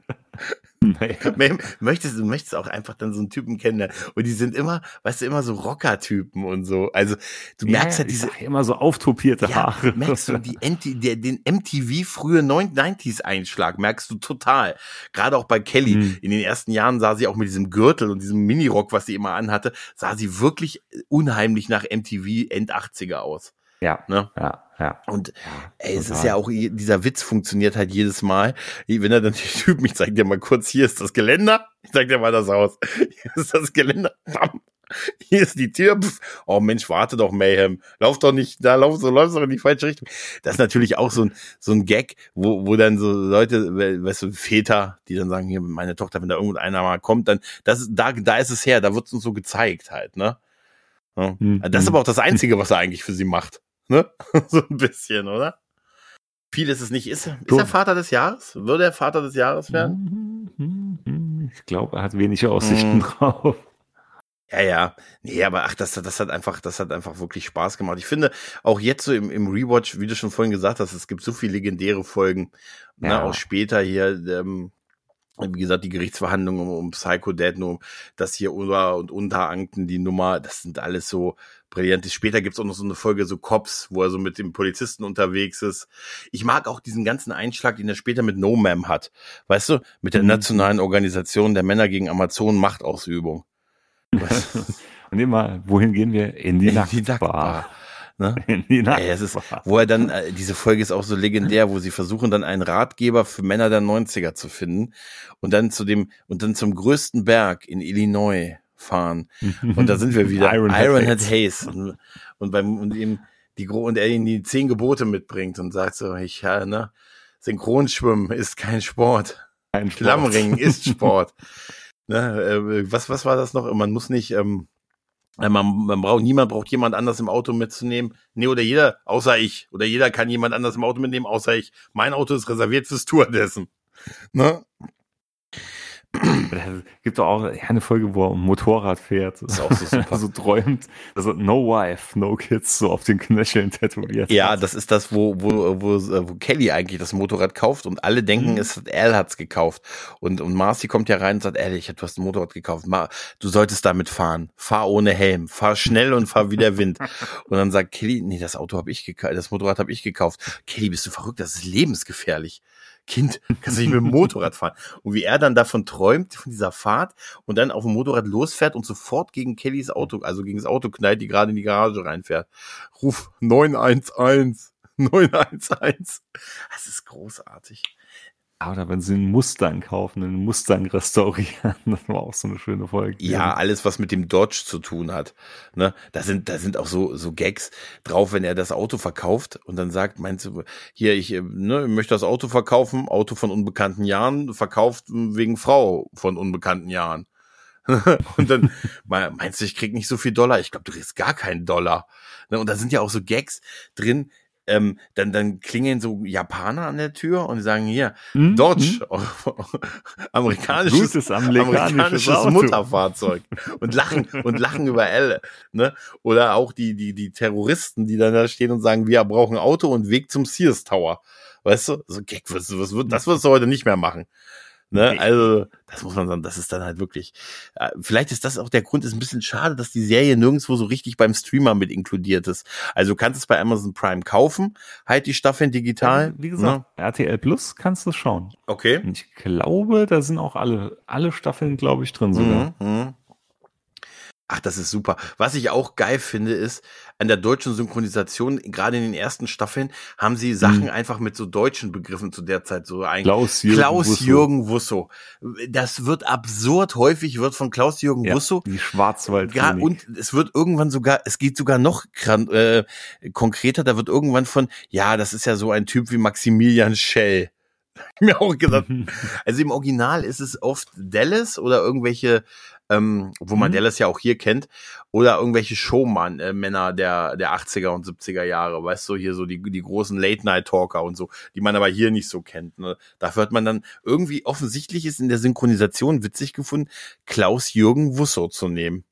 Speaker 1: Naja. möchtest du möchtest auch einfach dann so einen Typen kennenlernen und die sind immer, weißt du, immer so Rocker-Typen und so. Also du merkst ja, halt diese
Speaker 2: immer so auftopierte Haare.
Speaker 1: merkst du die der, den MTV frühe 90s Einschlag merkst du total. Gerade auch bei Kelly mhm. in den ersten Jahren sah sie auch mit diesem Gürtel und diesem Minirock, was sie immer anhatte, sah sie wirklich unheimlich nach MTV End 80er aus.
Speaker 2: Ja, ne? ja, ja.
Speaker 1: Und ey, es ist ja auch, dieser Witz funktioniert halt jedes Mal. Wenn er dann die Typen, ich zeig dir mal kurz, hier ist das Geländer, ich zeig dir mal das Haus. Hier ist das Geländer, bam. Hier ist die Tür. Pff. Oh Mensch, warte doch, Mayhem. Lauf doch nicht, da lauf, so läufst doch in die falsche Richtung. Das ist natürlich auch so ein, so ein Gag, wo, wo dann so Leute, weißt du, Väter, die dann sagen, hier, meine Tochter, wenn da irgendeiner mal kommt, dann, das, da, da ist es her, da wird es uns so gezeigt halt, ne? Ja. Mhm. Das ist aber auch das Einzige, was er eigentlich für sie macht. Ne? so ein bisschen, oder? Viel ist es nicht. Ist, ist er Vater des Jahres? Würde er Vater des Jahres werden?
Speaker 2: Ich glaube, er hat wenig Aussichten hm. drauf.
Speaker 1: Ja, ja. Nee, aber ach, das, das hat einfach, das hat einfach wirklich Spaß gemacht. Ich finde, auch jetzt so im, im Rewatch, wie du schon vorhin gesagt hast, es gibt so viele legendäre Folgen. Ne, ja. Ne, auch später hier, ähm, wie gesagt, die Gerichtsverhandlungen um, um Psycho Dead, nur das hier Unter- und Unterakten, die Nummer, das sind alles so brillant. Später gibt's auch noch so eine Folge, so Cops, wo er so mit dem Polizisten unterwegs ist. Ich mag auch diesen ganzen Einschlag, den er später mit No Ma'am hat. Weißt du, mit der mhm. nationalen Organisation der Männer gegen Amazonen Machtausübung.
Speaker 2: und immer, wohin gehen wir? In die, In die Nacktbar.
Speaker 1: Ne? In die Ey, es ist, wo er dann, äh, diese Folge ist auch so legendär, wo sie versuchen dann einen Ratgeber für Männer der 90er zu finden und dann zu dem, und dann zum größten Berg in Illinois fahren. Und da sind wir wieder. Iron, Iron Head Hayes. Und, und beim, und ihm die, und er ihm die zehn Gebote mitbringt und sagt so, ich, ja, ne, Synchronschwimmen ist kein Sport. Kein Sport. Klammringen ist Sport. ne, äh, was, was war das noch? Man muss nicht, ähm, äh, man, man braucht, niemand braucht jemand anders im Auto mitzunehmen. Nee, oder jeder, außer ich. Oder jeder kann jemand anders im Auto mitnehmen, außer ich. Mein Auto ist reserviert fürs Tourdessen. Ne?
Speaker 2: Es gibt doch auch eine Folge, wo er ein Motorrad fährt. Das ist auch so super. so träumt. Also no wife, no kids, so auf den Knöcheln tätowiert.
Speaker 1: Ja, das ist das, wo, wo, wo, wo Kelly eigentlich das Motorrad kauft und alle denken, mhm. es Al hat's gekauft. Und, und Marcy kommt ja rein und sagt, ehrlich, du hast ein Motorrad gekauft. Du solltest damit fahren. Fahr ohne Helm. Fahr schnell und fahr wie der Wind. und dann sagt Kelly, nee, das Auto habe ich gekauft, das Motorrad habe ich gekauft. Kelly, bist du verrückt? Das ist lebensgefährlich. Kind, kannst du nicht mit dem Motorrad fahren. Und wie er dann davon träumt, von dieser Fahrt und dann auf dem Motorrad losfährt und sofort gegen Kellys Auto, also gegen das Auto knallt, die gerade in die Garage reinfährt. Ruf 911, 911. Das ist großartig.
Speaker 2: Oder wenn sie einen Mustang kaufen, einen Mustang restaurieren, das war auch so eine schöne Folge.
Speaker 1: Ja, alles, was mit dem Dodge zu tun hat. Ne? Da sind, da sind auch so, so Gags drauf, wenn er das Auto verkauft und dann sagt, meinst du, hier, ich ne, möchte das Auto verkaufen, Auto von unbekannten Jahren, verkauft wegen Frau von unbekannten Jahren. und dann meinst du, ich krieg nicht so viel Dollar? Ich glaube, du kriegst gar keinen Dollar. Ne? Und da sind ja auch so Gags drin, ähm, dann, dann klingeln so Japaner an der Tür und sagen hier, hm? Dodge, hm? amerikanisches, amerikanisches, amerikanisches Mutterfahrzeug und lachen und lachen über Elle, ne? Oder auch die, die, die Terroristen, die dann da stehen und sagen, wir brauchen Auto und Weg zum Sears Tower. Weißt du? So, Gag, was, was, das wirst du heute nicht mehr machen. Ne? Also, das muss man sagen, das ist dann halt wirklich. Äh, vielleicht ist das auch der Grund, ist ein bisschen schade, dass die Serie nirgendwo so richtig beim Streamer mit inkludiert ist. Also du kannst es bei Amazon Prime kaufen, halt die Staffeln digital.
Speaker 2: Wie gesagt, ne? RTL Plus kannst du schauen.
Speaker 1: Okay.
Speaker 2: Und ich glaube, da sind auch alle, alle Staffeln, glaube ich, drin sogar. Mhm, mh.
Speaker 1: Ach, das ist super. Was ich auch geil finde, ist, an der deutschen Synchronisation, gerade in den ersten Staffeln, haben sie Sachen mhm. einfach mit so deutschen Begriffen zu der Zeit so ein.
Speaker 2: Klaus-Jürgen
Speaker 1: Klaus Wusso. Wusso. Das wird absurd häufig, wird von Klaus-Jürgen ja, Wusso.
Speaker 2: Die Schwarzwald.
Speaker 1: Und es wird irgendwann sogar, es geht sogar noch äh, konkreter, da wird irgendwann von, ja, das ist ja so ein Typ wie Maximilian Schell mir auch gesagt. Also im Original ist es oft Dallas oder irgendwelche ähm, wo man mhm. Dallas ja auch hier kennt, oder irgendwelche Showman-Männer äh, der, der 80er und 70er Jahre, weißt du, hier so die, die großen Late-Night-Talker und so, die man aber hier nicht so kennt. Ne? Dafür hat man dann irgendwie offensichtlich ist in der Synchronisation witzig gefunden, Klaus-Jürgen Wusso zu nehmen.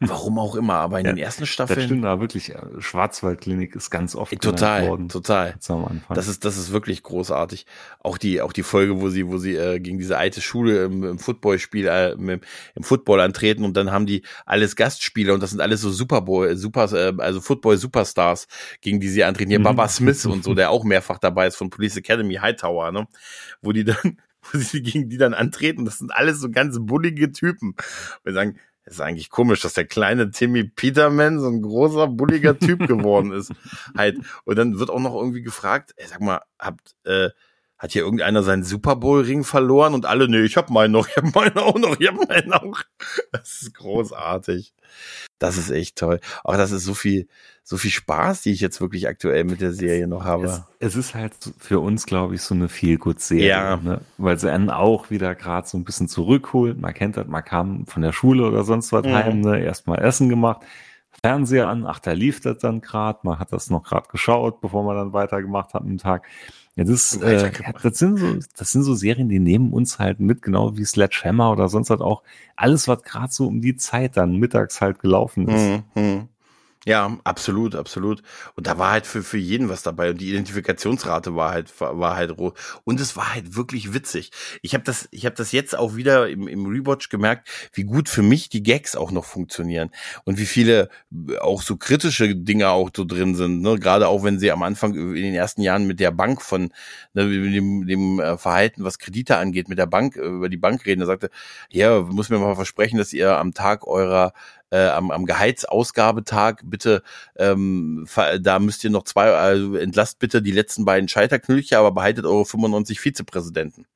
Speaker 1: Warum auch immer, aber in ja, den ersten Staffeln. Das
Speaker 2: stimmt, da wirklich. Äh, Schwarzwaldklinik ist ganz oft
Speaker 1: total, worden. Total, Das ist, das ist wirklich großartig. Auch die, auch die Folge, wo sie, wo sie äh, gegen diese alte Schule im, im Footballspiel, äh, im, im Football antreten und dann haben die alles Gastspieler und das sind alles so Superboy, Super, äh, also Football Superstars, gegen die sie antreten. Hier mhm. Baba Smith und so, der auch mehrfach dabei ist von Police Academy Hightower, ne, wo die dann wo sie gegen die dann antreten. Das sind alles so ganz bullige Typen. Wir sagen, ist eigentlich komisch, dass der kleine Timmy Peterman so ein großer, bulliger Typ geworden ist. halt. Und dann wird auch noch irgendwie gefragt, ey, sag mal, habt, äh, hat hier irgendeiner seinen Super Bowl Ring verloren und alle, nee, ich hab meinen noch, ich hab meinen auch noch, ich hab meinen auch. Das ist großartig. Das ist echt toll. Auch das ist so viel, so viel Spaß, die ich jetzt wirklich aktuell mit der Serie noch habe.
Speaker 2: Es, es ist halt für uns, glaube ich, so eine viel gut Serie, ja. ne? weil sie einen auch wieder gerade so ein bisschen zurückholt. Man kennt das, man kam von der Schule oder sonst was mhm. heim, ne? erstmal Essen gemacht, Fernseher an, ach, da lief das dann gerade, man hat das noch gerade geschaut, bevor man dann weitergemacht hat am Tag. Ja, das, äh, das, sind so, das sind so Serien, die nehmen uns halt mit, genau wie Sledgehammer oder sonst halt auch alles, was gerade so um die Zeit dann mittags halt gelaufen ist. Mhm.
Speaker 1: Ja, absolut, absolut. Und da war halt für, für jeden was dabei. Und die Identifikationsrate war halt, war halt roh. Und es war halt wirklich witzig. Ich habe das, ich habe das jetzt auch wieder im, im Rewatch gemerkt, wie gut für mich die Gags auch noch funktionieren. Und wie viele auch so kritische Dinge auch so drin sind. Ne? Gerade auch wenn sie am Anfang in den ersten Jahren mit der Bank von ne, dem, dem äh, Verhalten, was Kredite angeht, mit der Bank, äh, über die Bank reden. Da sagte, ja, muss mir mal versprechen, dass ihr am Tag eurer äh, am, am Gehaltsausgabetag bitte, ähm, da müsst ihr noch zwei, also entlasst bitte die letzten beiden Scheiterknöllchen, aber behaltet eure 95 Vizepräsidenten.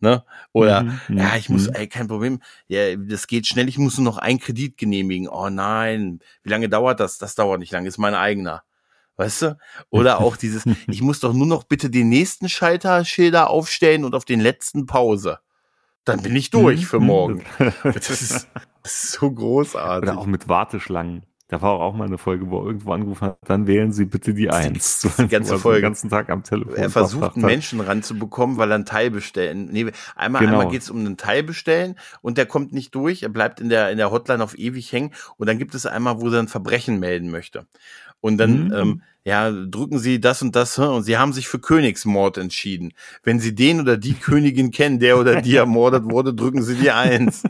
Speaker 1: Ne? Oder mhm, ja, ich muss, mhm. ey, kein Problem, ja, das geht schnell, ich muss nur noch einen Kredit genehmigen. Oh nein, wie lange dauert das? Das dauert nicht lange, ist mein eigener. Weißt du? Oder auch dieses, ich muss doch nur noch bitte den nächsten Schalterschilder aufstellen und auf den letzten Pause. Dann bin ich durch für mhm. morgen. Das ist, so großartig.
Speaker 2: Oder auch mit Warteschlangen. Da war auch mal eine Folge, wo er irgendwo angerufen hat, dann wählen Sie bitte die Eins.
Speaker 1: Die, die ganze Folge. Den
Speaker 2: ganzen Tag am Telefon.
Speaker 1: Er versucht, einen Menschen ranzubekommen, weil er ein Teil bestellen. Nee, einmal, genau. einmal geht es um einen Teil bestellen und der kommt nicht durch. Er bleibt in der, in der Hotline auf ewig hängen. Und dann gibt es einmal, wo er ein Verbrechen melden möchte. Und dann, mhm. ähm, ja, drücken Sie das und das und Sie haben sich für Königsmord entschieden. Wenn Sie den oder die Königin kennen, der oder die ermordet wurde, drücken Sie die Eins.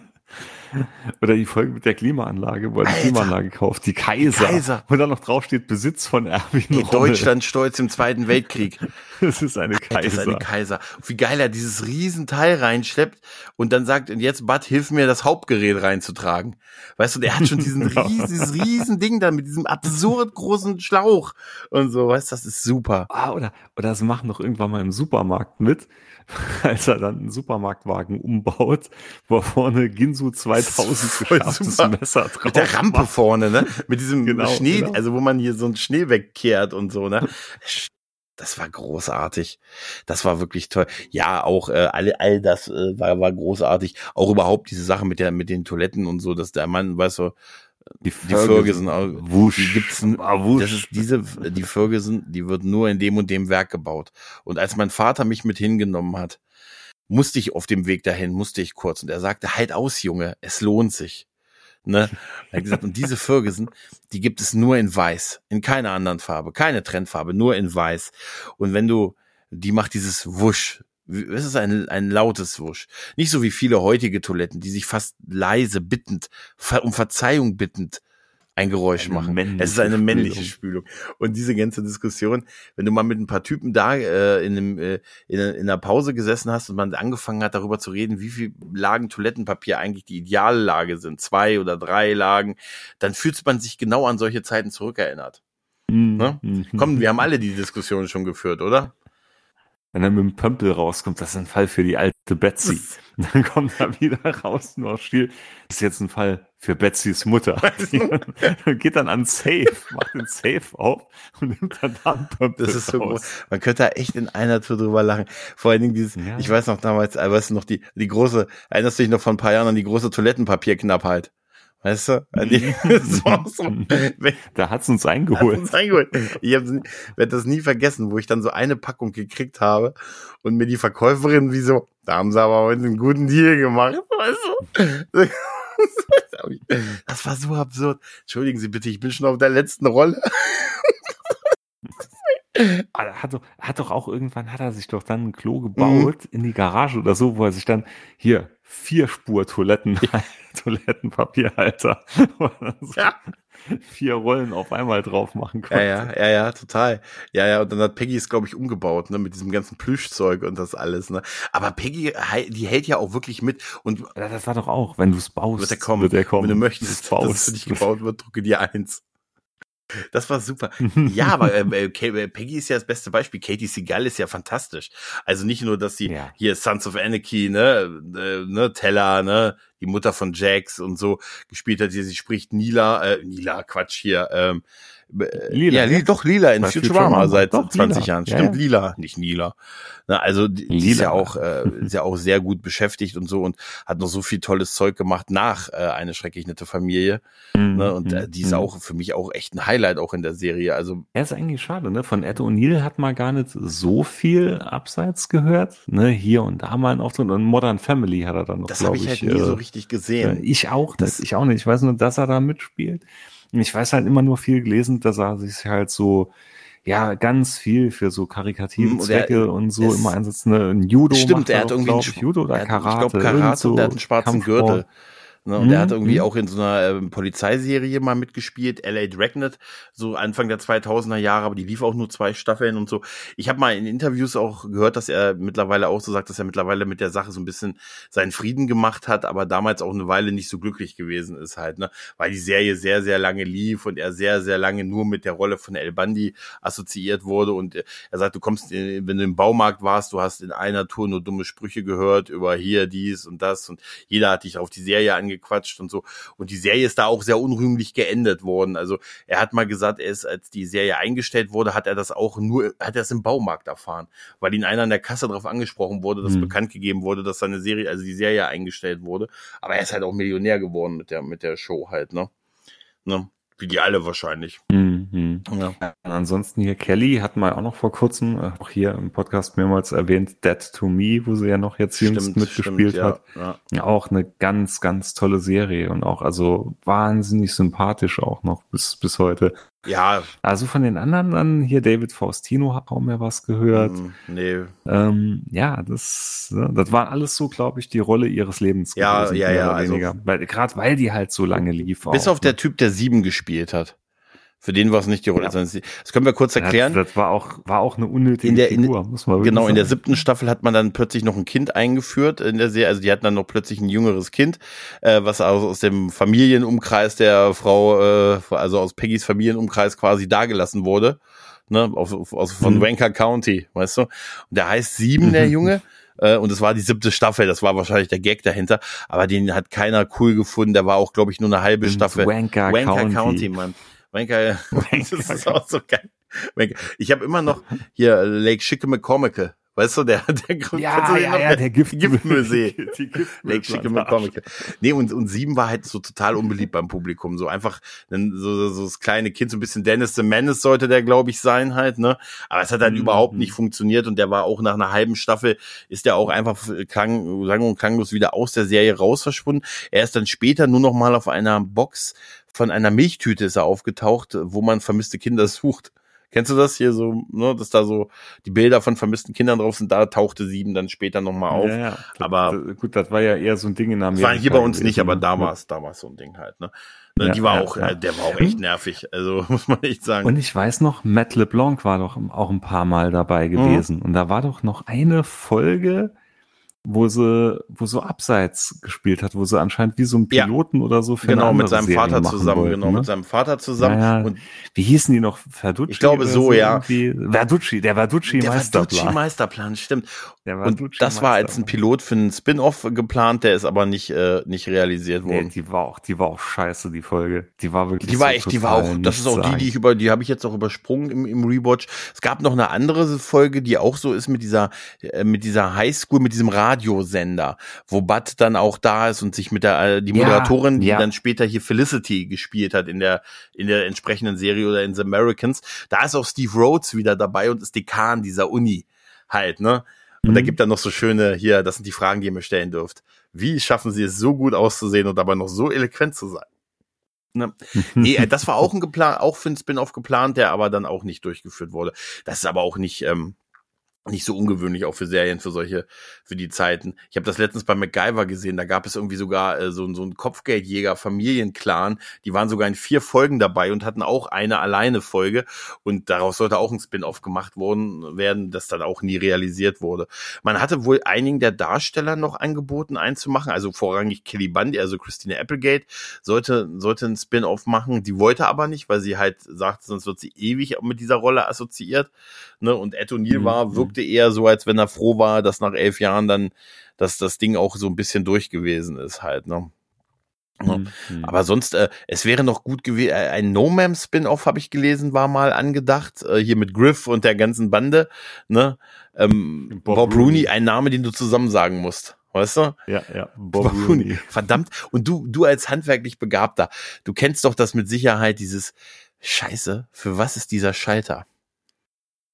Speaker 2: Oder die Folge mit der Klimaanlage, wo er die Klimaanlage kauft, die Kaiser. Die Kaiser. Und dann noch draufsteht Besitz von Erwin
Speaker 1: In Deutschland stolz im Zweiten Weltkrieg.
Speaker 2: das ist eine Kaiser. Das ist eine
Speaker 1: Kaiser. Wie geil er dieses Riesenteil reinschleppt und dann sagt, und jetzt Bud, hilf mir, das Hauptgerät reinzutragen. Weißt du, der hat schon diesen genau. riesen, dieses riesen Ding da mit diesem absurd großen Schlauch und so, weißt du, das ist super.
Speaker 2: Ah, oder, oder das machen doch irgendwann mal im Supermarkt mit als er dann einen Supermarktwagen umbaut, wo er vorne Ginsu 2000 geschärftes Messer drauf
Speaker 1: Mit der Rampe macht. vorne, ne? Mit diesem genau, Schnee, genau. also wo man hier so einen Schnee wegkehrt und so, ne? Das war großartig. Das war wirklich toll. Ja, auch äh, alle, all das äh, war, war großartig. Auch überhaupt diese Sache mit der, mit den Toiletten und so, dass der Mann, weißt du, die Ferguson, die, Ferguson, wusch, die gibt's, ah, wusch. das ist diese, die Ferguson, die wird nur in dem und dem Werk gebaut. Und als mein Vater mich mit hingenommen hat, musste ich auf dem Weg dahin, musste ich kurz. Und er sagte, halt aus, Junge, es lohnt sich. Ne? Er hat gesagt, und diese Ferguson, die gibt es nur in weiß, in keiner anderen Farbe, keine Trendfarbe, nur in weiß. Und wenn du, die macht dieses Wusch, es ist ein, ein lautes Wusch. Nicht so wie viele heutige Toiletten, die sich fast leise, bittend, um Verzeihung bittend ein Geräusch eine machen. Es ist eine männliche Spülung. Spülung. Und diese ganze Diskussion, wenn du mal mit ein paar Typen da äh, in, einem, äh, in, in einer Pause gesessen hast und man angefangen hat, darüber zu reden, wie viel Lagen Toilettenpapier eigentlich die ideale Lage sind, zwei oder drei Lagen, dann fühlt man sich genau an solche Zeiten zurückerinnert. Mhm. Ne? Mhm. Komm, wir haben alle die Diskussion schon geführt, oder?
Speaker 2: Wenn er mit dem Pömpel rauskommt, das ist ein Fall für die alte Betsy. Und dann kommt er wieder raus, nur aus Stil. Das ist jetzt ein Fall für Betsys Mutter. und geht dann an Safe, macht den Safe auf und nimmt dann da einen
Speaker 1: Pömpel Das ist so raus. groß. Man könnte da echt in einer Tour drüber lachen. Vor allen Dingen dieses, ja. ich weiß noch damals, äh, weißt du noch, die, die große, erinnerst du dich noch vor ein paar Jahren an die große Toilettenpapierknappheit? Weißt du? Die,
Speaker 2: so, da hat's uns eingeholt. Hat's uns eingeholt.
Speaker 1: Ich werde das nie vergessen, wo ich dann so eine Packung gekriegt habe und mir die Verkäuferin wie so, da haben sie aber heute einen guten Deal gemacht, weißt du? Das war so absurd. Entschuldigen Sie bitte, ich bin schon auf der letzten Rolle.
Speaker 2: Ah, hat doch, hat doch auch irgendwann, hat er sich doch dann ein Klo gebaut mhm. in die Garage oder so, wo er sich dann hier vier Spur Toiletten, Toilettenpapierhalter. ja. Vier Rollen auf einmal drauf machen
Speaker 1: konnte. Ja, ja, ja, ja, total. Ja, ja, und dann hat Peggy es, glaube ich, umgebaut, ne, mit diesem ganzen Plüschzeug und das alles, ne. Aber Peggy, die hält ja auch wirklich mit und.
Speaker 2: Ja, das war doch auch, wenn du es baust.
Speaker 1: Wird er kommen. Wird er kommen. Wenn du möchtest, dass es für dich gebaut wird, drücke dir eins. Das war super. Ja, aber ähm, äh, äh, Peggy ist ja das beste Beispiel. Katie Seagal ist ja fantastisch. Also nicht nur, dass sie ja. hier Sons of Anarchy, ne, äh, ne, Teller, ne, die Mutter von Jax und so gespielt hat. Sie, sie spricht Nila, äh, Nila, Quatsch hier, ähm, Lila, ja, li doch lila in Futurama seit doch, 20 lila. Jahren. Stimmt, ja. lila, nicht Nila. Na, also die, die ist ja auch äh, ist ja auch sehr gut beschäftigt und so und hat noch so viel tolles Zeug gemacht nach äh, eine schrecklich nette Familie. Mhm. Ne, und äh, die ist mhm. auch für mich auch echt ein Highlight auch in der Serie. Also
Speaker 2: er ist eigentlich schade, ne? Von Ed O'Neill hat man gar nicht so viel abseits gehört, ne? Hier und da mal ein Auftritt und Modern Family hat er dann noch.
Speaker 1: Das habe ich halt nie äh, so richtig gesehen.
Speaker 2: Ich auch, das, ich auch nicht. Ich weiß nur, dass er da mitspielt. Ich weiß halt immer nur viel gelesen, dass er sich halt so ja, ganz viel für so karikative hm, Zwecke und so immer einsetzt. Ne? Ein Judo
Speaker 1: Stimmt, er hat irgendwie
Speaker 2: ich, Judo oder Karate.
Speaker 1: Ich glaube Karate so und der hat einen schwarzen Kampfsport. Gürtel. Ne? Und mhm. er hat irgendwie mhm. auch in so einer äh, Polizeiserie mal mitgespielt, LA Dragnet, so Anfang der 2000er Jahre, aber die lief auch nur zwei Staffeln und so. Ich habe mal in Interviews auch gehört, dass er mittlerweile auch so sagt, dass er mittlerweile mit der Sache so ein bisschen seinen Frieden gemacht hat, aber damals auch eine Weile nicht so glücklich gewesen ist halt, ne? Weil die Serie sehr, sehr lange lief und er sehr, sehr lange nur mit der Rolle von El Bandi assoziiert wurde und er sagt, du kommst, in, wenn du im Baumarkt warst, du hast in einer Tour nur dumme Sprüche gehört über hier, dies und das und jeder hat dich auf die Serie angeguckt gequatscht und so. Und die Serie ist da auch sehr unrühmlich geendet worden. Also er hat mal gesagt, er ist, als die Serie eingestellt wurde, hat er das auch nur, hat er es im Baumarkt erfahren, weil ihn einer an der Kasse darauf angesprochen wurde, dass mhm. bekannt gegeben wurde, dass seine Serie, also die Serie eingestellt wurde. Aber er ist halt auch Millionär geworden mit der, mit der Show halt, ne? ne? Wie die alle wahrscheinlich.
Speaker 2: Mhm. Ja. Ansonsten hier Kelly hat mal auch noch vor kurzem, äh, auch hier im Podcast mehrmals erwähnt, Dead to Me, wo sie ja noch jetzt jüngst mitgespielt stimmt, hat. Ja, ja. Auch eine ganz, ganz tolle Serie und auch also wahnsinnig sympathisch auch noch bis, bis heute.
Speaker 1: Ja.
Speaker 2: Also von den anderen dann hier David Faustino hat kaum mehr was gehört. Mm,
Speaker 1: nee.
Speaker 2: Ähm, ja, das, ne, das war alles so, glaube ich, die Rolle ihres Lebens.
Speaker 1: Ja, gewesen, ja, ja.
Speaker 2: Also, weil, Gerade weil die halt so lange lief.
Speaker 1: Bis auch, auf der ne? Typ, der sieben gespielt hat. Für den war es nicht die Rolle. Ja. Das können wir kurz erklären.
Speaker 2: Das, das, war auch war auch eine unnötige
Speaker 1: in der, in, Figur, muss man Genau, sagen. in der siebten Staffel hat man dann plötzlich noch ein Kind eingeführt in der Serie. Also die hatten dann noch plötzlich ein jüngeres Kind, äh, was aus, aus dem Familienumkreis der Frau, äh, also aus Peggys Familienumkreis quasi dagelassen wurde. Ne, aus, aus, von mhm. Wanker County, weißt du? Und der heißt Sieben, der Junge. Äh, und es war die siebte Staffel, das war wahrscheinlich der Gag dahinter, aber den hat keiner cool gefunden, der war auch, glaube ich, nur eine halbe Staffel.
Speaker 2: Wanker, Wanker County. County,
Speaker 1: Mann. Wanker, das ist auch so geil. Ich habe immer noch hier Lake Schickimiccomical. Weißt du, der, der,
Speaker 2: ja, ja, ja, der Gift
Speaker 1: Giftmüllsee. Die Giftmüll Nee, und, und sieben war halt so total unbeliebt beim Publikum. So einfach ein, so, so das kleine Kind, so ein bisschen Dennis the Menace sollte der, glaube ich, sein halt, ne? Aber es hat halt mhm. überhaupt nicht funktioniert und der war auch nach einer halben Staffel, ist der auch einfach klang, lang und klanglos wieder aus der Serie raus verschwunden. Er ist dann später nur noch mal auf einer Box von einer Milchtüte ist er aufgetaucht, wo man vermisste Kinder sucht. Kennst du das hier so, ne, dass da so die Bilder von vermissten Kindern drauf sind? Da tauchte sieben dann später nochmal auf. Ja, ja. Aber
Speaker 2: das, gut, das war ja eher so ein Ding in Amerika.
Speaker 1: War hier bei uns nicht, aber da war es, da war es so ein Ding halt. Ne? Ja, die war auch, ja. der war auch echt nervig. Also muss man echt sagen.
Speaker 2: Und ich weiß noch, Matt LeBlanc war doch auch ein paar Mal dabei gewesen. Mhm. Und da war doch noch eine Folge, wo sie, wo so abseits gespielt hat, wo sie anscheinend wie so ein Piloten ja. oder so
Speaker 1: für Genau, mit seinem Serie Vater zusammen, wollten, genau, ne? mit seinem Vater zusammen.
Speaker 2: Ja, und wie hießen die noch? Verducci?
Speaker 1: Ich glaube so, so ja.
Speaker 2: Verducci, der Verducci Meisterplan. Der Verducci
Speaker 1: Meisterplan, stimmt. Der und das war als ein Pilot für einen Spin-off geplant, der ist aber nicht, äh, nicht realisiert worden. Nee,
Speaker 2: die war auch, die war auch scheiße, die Folge. Die war wirklich
Speaker 1: Die war so echt, die war auch, das ist auch die, die ich über, die habe ich jetzt auch übersprungen im, im Rewatch. Es gab noch eine andere Folge, die auch so ist mit dieser, äh, mit dieser Highschool, mit diesem Radiosender, wo Bud dann auch da ist und sich mit der, äh, die Moderatorin, ja, die ja. dann später hier Felicity gespielt hat in der, in der entsprechenden Serie oder in The Americans, da ist auch Steve Rhodes wieder dabei und ist Dekan dieser Uni halt, ne? Und mhm. da gibt er noch so schöne, hier, das sind die Fragen, die ihr mir stellen dürft. Wie schaffen sie es so gut auszusehen und dabei noch so eloquent zu sein? Ne? nee, äh, das war auch ein geplant, auch für ein Spin-off geplant, der aber dann auch nicht durchgeführt wurde. Das ist aber auch nicht, ähm, nicht so ungewöhnlich auch für Serien für solche für die Zeiten. Ich habe das letztens bei MacGyver gesehen, da gab es irgendwie sogar äh, so, so ein Kopfgeldjäger Familienclan, die waren sogar in vier Folgen dabei und hatten auch eine alleine Folge und daraus sollte auch ein Spin-off gemacht worden werden, das dann auch nie realisiert wurde. Man hatte wohl einigen der Darsteller noch angeboten einzumachen, also vorrangig Kelly Bundy, also Christina Applegate sollte sollte ein Spin-off machen, die wollte aber nicht, weil sie halt sagt, sonst wird sie ewig mit dieser Rolle assoziiert, ne? Und Ed O'Neill mhm. war wirklich wirkte eher so, als wenn er froh war, dass nach elf Jahren dann, dass das Ding auch so ein bisschen durch gewesen ist halt, ne? Mhm. Aber sonst, äh, es wäre noch gut gewesen, äh, ein No Man Spin-off habe ich gelesen, war mal angedacht, äh, hier mit Griff und der ganzen Bande, ne? Ähm, Bob, Bob Rooney, Rooney, ein Name, den du zusammen sagen musst. Weißt du?
Speaker 2: Ja, ja.
Speaker 1: Bob, Bob Rooney. Verdammt. Und du, du als handwerklich Begabter, du kennst doch das mit Sicherheit, dieses Scheiße, für was ist dieser Schalter?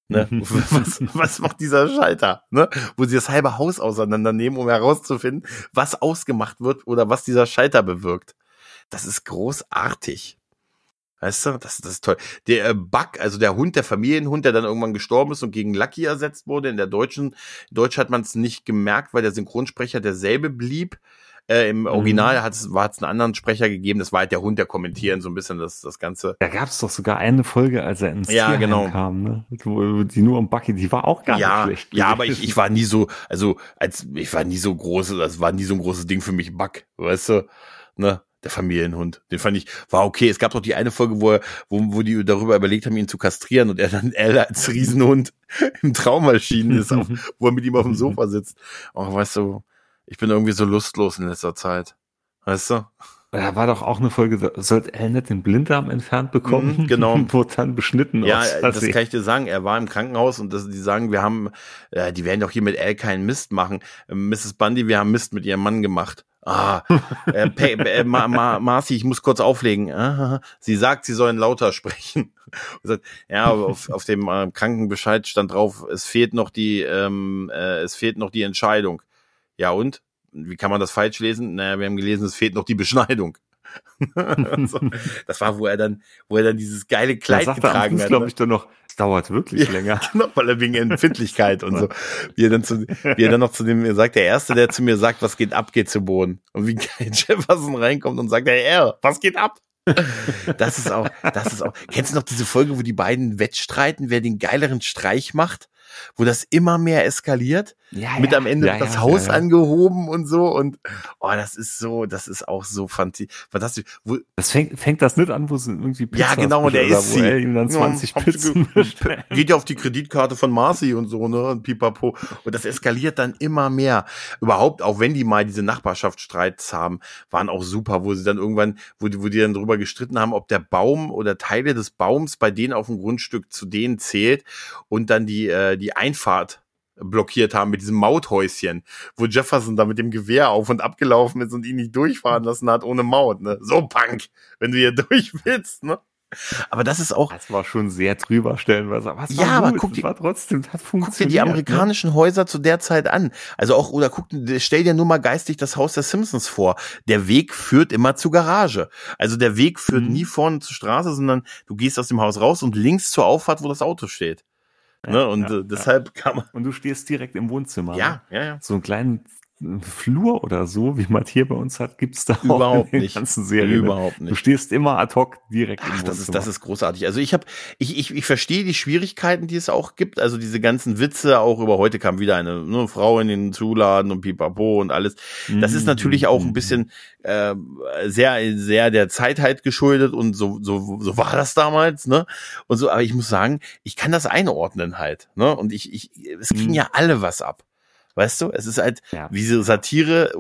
Speaker 1: Ne? was, was macht dieser Schalter? Ne? Wo sie das halbe Haus auseinandernehmen, um herauszufinden, was ausgemacht wird oder was dieser Schalter bewirkt. Das ist großartig. Weißt du, das, das ist toll. Der äh, Buck, also der Hund, der Familienhund, der dann irgendwann gestorben ist und gegen Lucky ersetzt wurde, in der deutschen, in Deutsch hat man es nicht gemerkt, weil der Synchronsprecher derselbe blieb. Äh, Im Original mhm. hat es einen anderen Sprecher gegeben. Das war halt der Hund, der kommentieren so ein bisschen das das Ganze.
Speaker 2: Da gab es doch sogar eine Folge, als er ins
Speaker 1: ja, genau.
Speaker 2: kam, ne? Die nur um Bucky, die war auch gar
Speaker 1: ja,
Speaker 2: nicht schlecht.
Speaker 1: Ja, aber ich, ich war nie so, also als ich war nie so groß, das war nie so ein großes Ding für mich, Buck, weißt du, ne? der Familienhund. Den fand ich, war okay. Es gab doch die eine Folge, wo, er, wo, wo die darüber überlegt haben, ihn zu kastrieren und er dann er als Riesenhund im Traum erschienen ist, auf, wo er mit ihm auf dem Sofa sitzt. Oh, weißt du, ich bin irgendwie so lustlos in letzter Zeit. Weißt du?
Speaker 2: Da war doch auch eine Folge, sollte er nicht den Blinddarm entfernt bekommen?
Speaker 1: Mhm, genau.
Speaker 2: Wurde dann beschnitten.
Speaker 1: Ja, das kann ich dir sagen. Er war im Krankenhaus und das, die sagen, wir haben, äh, die werden doch hier mit L keinen Mist machen. Mrs. Bundy, wir haben Mist mit ihrem Mann gemacht. Ah, äh, äh, Ma, Ma, Marcy, ich muss kurz auflegen. Ah, sie sagt, sie sollen lauter sprechen. Sagt, ja, auf, auf dem äh, Krankenbescheid stand drauf, es fehlt noch die, ähm, äh, es fehlt noch die Entscheidung. Ja und? Wie kann man das falsch lesen? Naja, wir haben gelesen, es fehlt noch die Beschneidung. so, das war, wo er dann, wo er dann dieses geile Kleid
Speaker 2: da
Speaker 1: getragen
Speaker 2: hat. glaube ich, dann noch, es dauert wirklich
Speaker 1: ja,
Speaker 2: länger.
Speaker 1: Genau, weil er wegen Empfindlichkeit und so. Wie er dann zu, wie er dann noch zu dem sagt, der Erste, der zu mir sagt, was geht ab, geht zu Boden. Und wie geil Jefferson reinkommt und sagt, hey, er, was geht ab? das ist auch, das ist auch. Kennst du noch diese Folge, wo die beiden wettstreiten, wer den geileren Streich macht? Wo das immer mehr eskaliert? Ja, mit am Ende ja, das ja, Haus angehoben und so und oh, das ist so, das ist auch so fantastisch.
Speaker 2: Wo, das fängt, fängt das nicht an, wo sie irgendwie
Speaker 1: Pizza Ja, genau, der ist
Speaker 2: sie. ihm dann 20 Pizzen
Speaker 1: Geht ja auf die Kreditkarte von Marcy und so, ne, und pipapo. Und das eskaliert dann immer mehr. Überhaupt, auch wenn die mal diese Nachbarschaftsstreits haben, waren auch super, wo sie dann irgendwann, wo die, wo die dann drüber gestritten haben, ob der Baum oder Teile des Baums bei denen auf dem Grundstück zu denen zählt und dann die, äh, die Einfahrt blockiert haben mit diesem Mauthäuschen, wo Jefferson da mit dem Gewehr auf und abgelaufen ist und ihn nicht durchfahren lassen hat ohne Maut, ne? So Punk, wenn du hier durch willst, ne? Aber das ist auch.
Speaker 2: Das war schon sehr drüber stellenweise.
Speaker 1: Aber ja, aber guck dir, war trotzdem, das guck dir die ne? amerikanischen ne? Häuser zu der Zeit an. Also auch, oder guck, stell dir nur mal geistig das Haus der Simpsons vor. Der Weg führt immer zur Garage. Also der Weg führt mhm. nie vorne zur Straße, sondern du gehst aus dem Haus raus und links zur Auffahrt, wo das Auto steht. Ne? Und ja, äh, deshalb ja. kann man.
Speaker 2: Und du stehst direkt im Wohnzimmer.
Speaker 1: Ja, ne? ja, ja.
Speaker 2: So einen kleinen Flur oder so, wie man hier bei uns hat, gibt's da
Speaker 1: überhaupt auch in
Speaker 2: nicht. ganzen Serien.
Speaker 1: Überhaupt nicht.
Speaker 2: Du stehst immer ad hoc direkt
Speaker 1: Ach, im das ist das ist großartig. Also ich habe ich ich, ich verstehe die Schwierigkeiten, die es auch gibt. Also diese ganzen Witze auch über heute kam wieder eine ne, Frau in den Zuladen und Pipapo und alles. Das ist natürlich auch ein bisschen äh, sehr sehr der Zeit halt geschuldet und so so so war das damals, ne? Und so. Aber ich muss sagen, ich kann das einordnen halt, ne? Und ich ich es kriegen mhm. ja alle was ab. Weißt du, es ist halt ja. wie so Satire,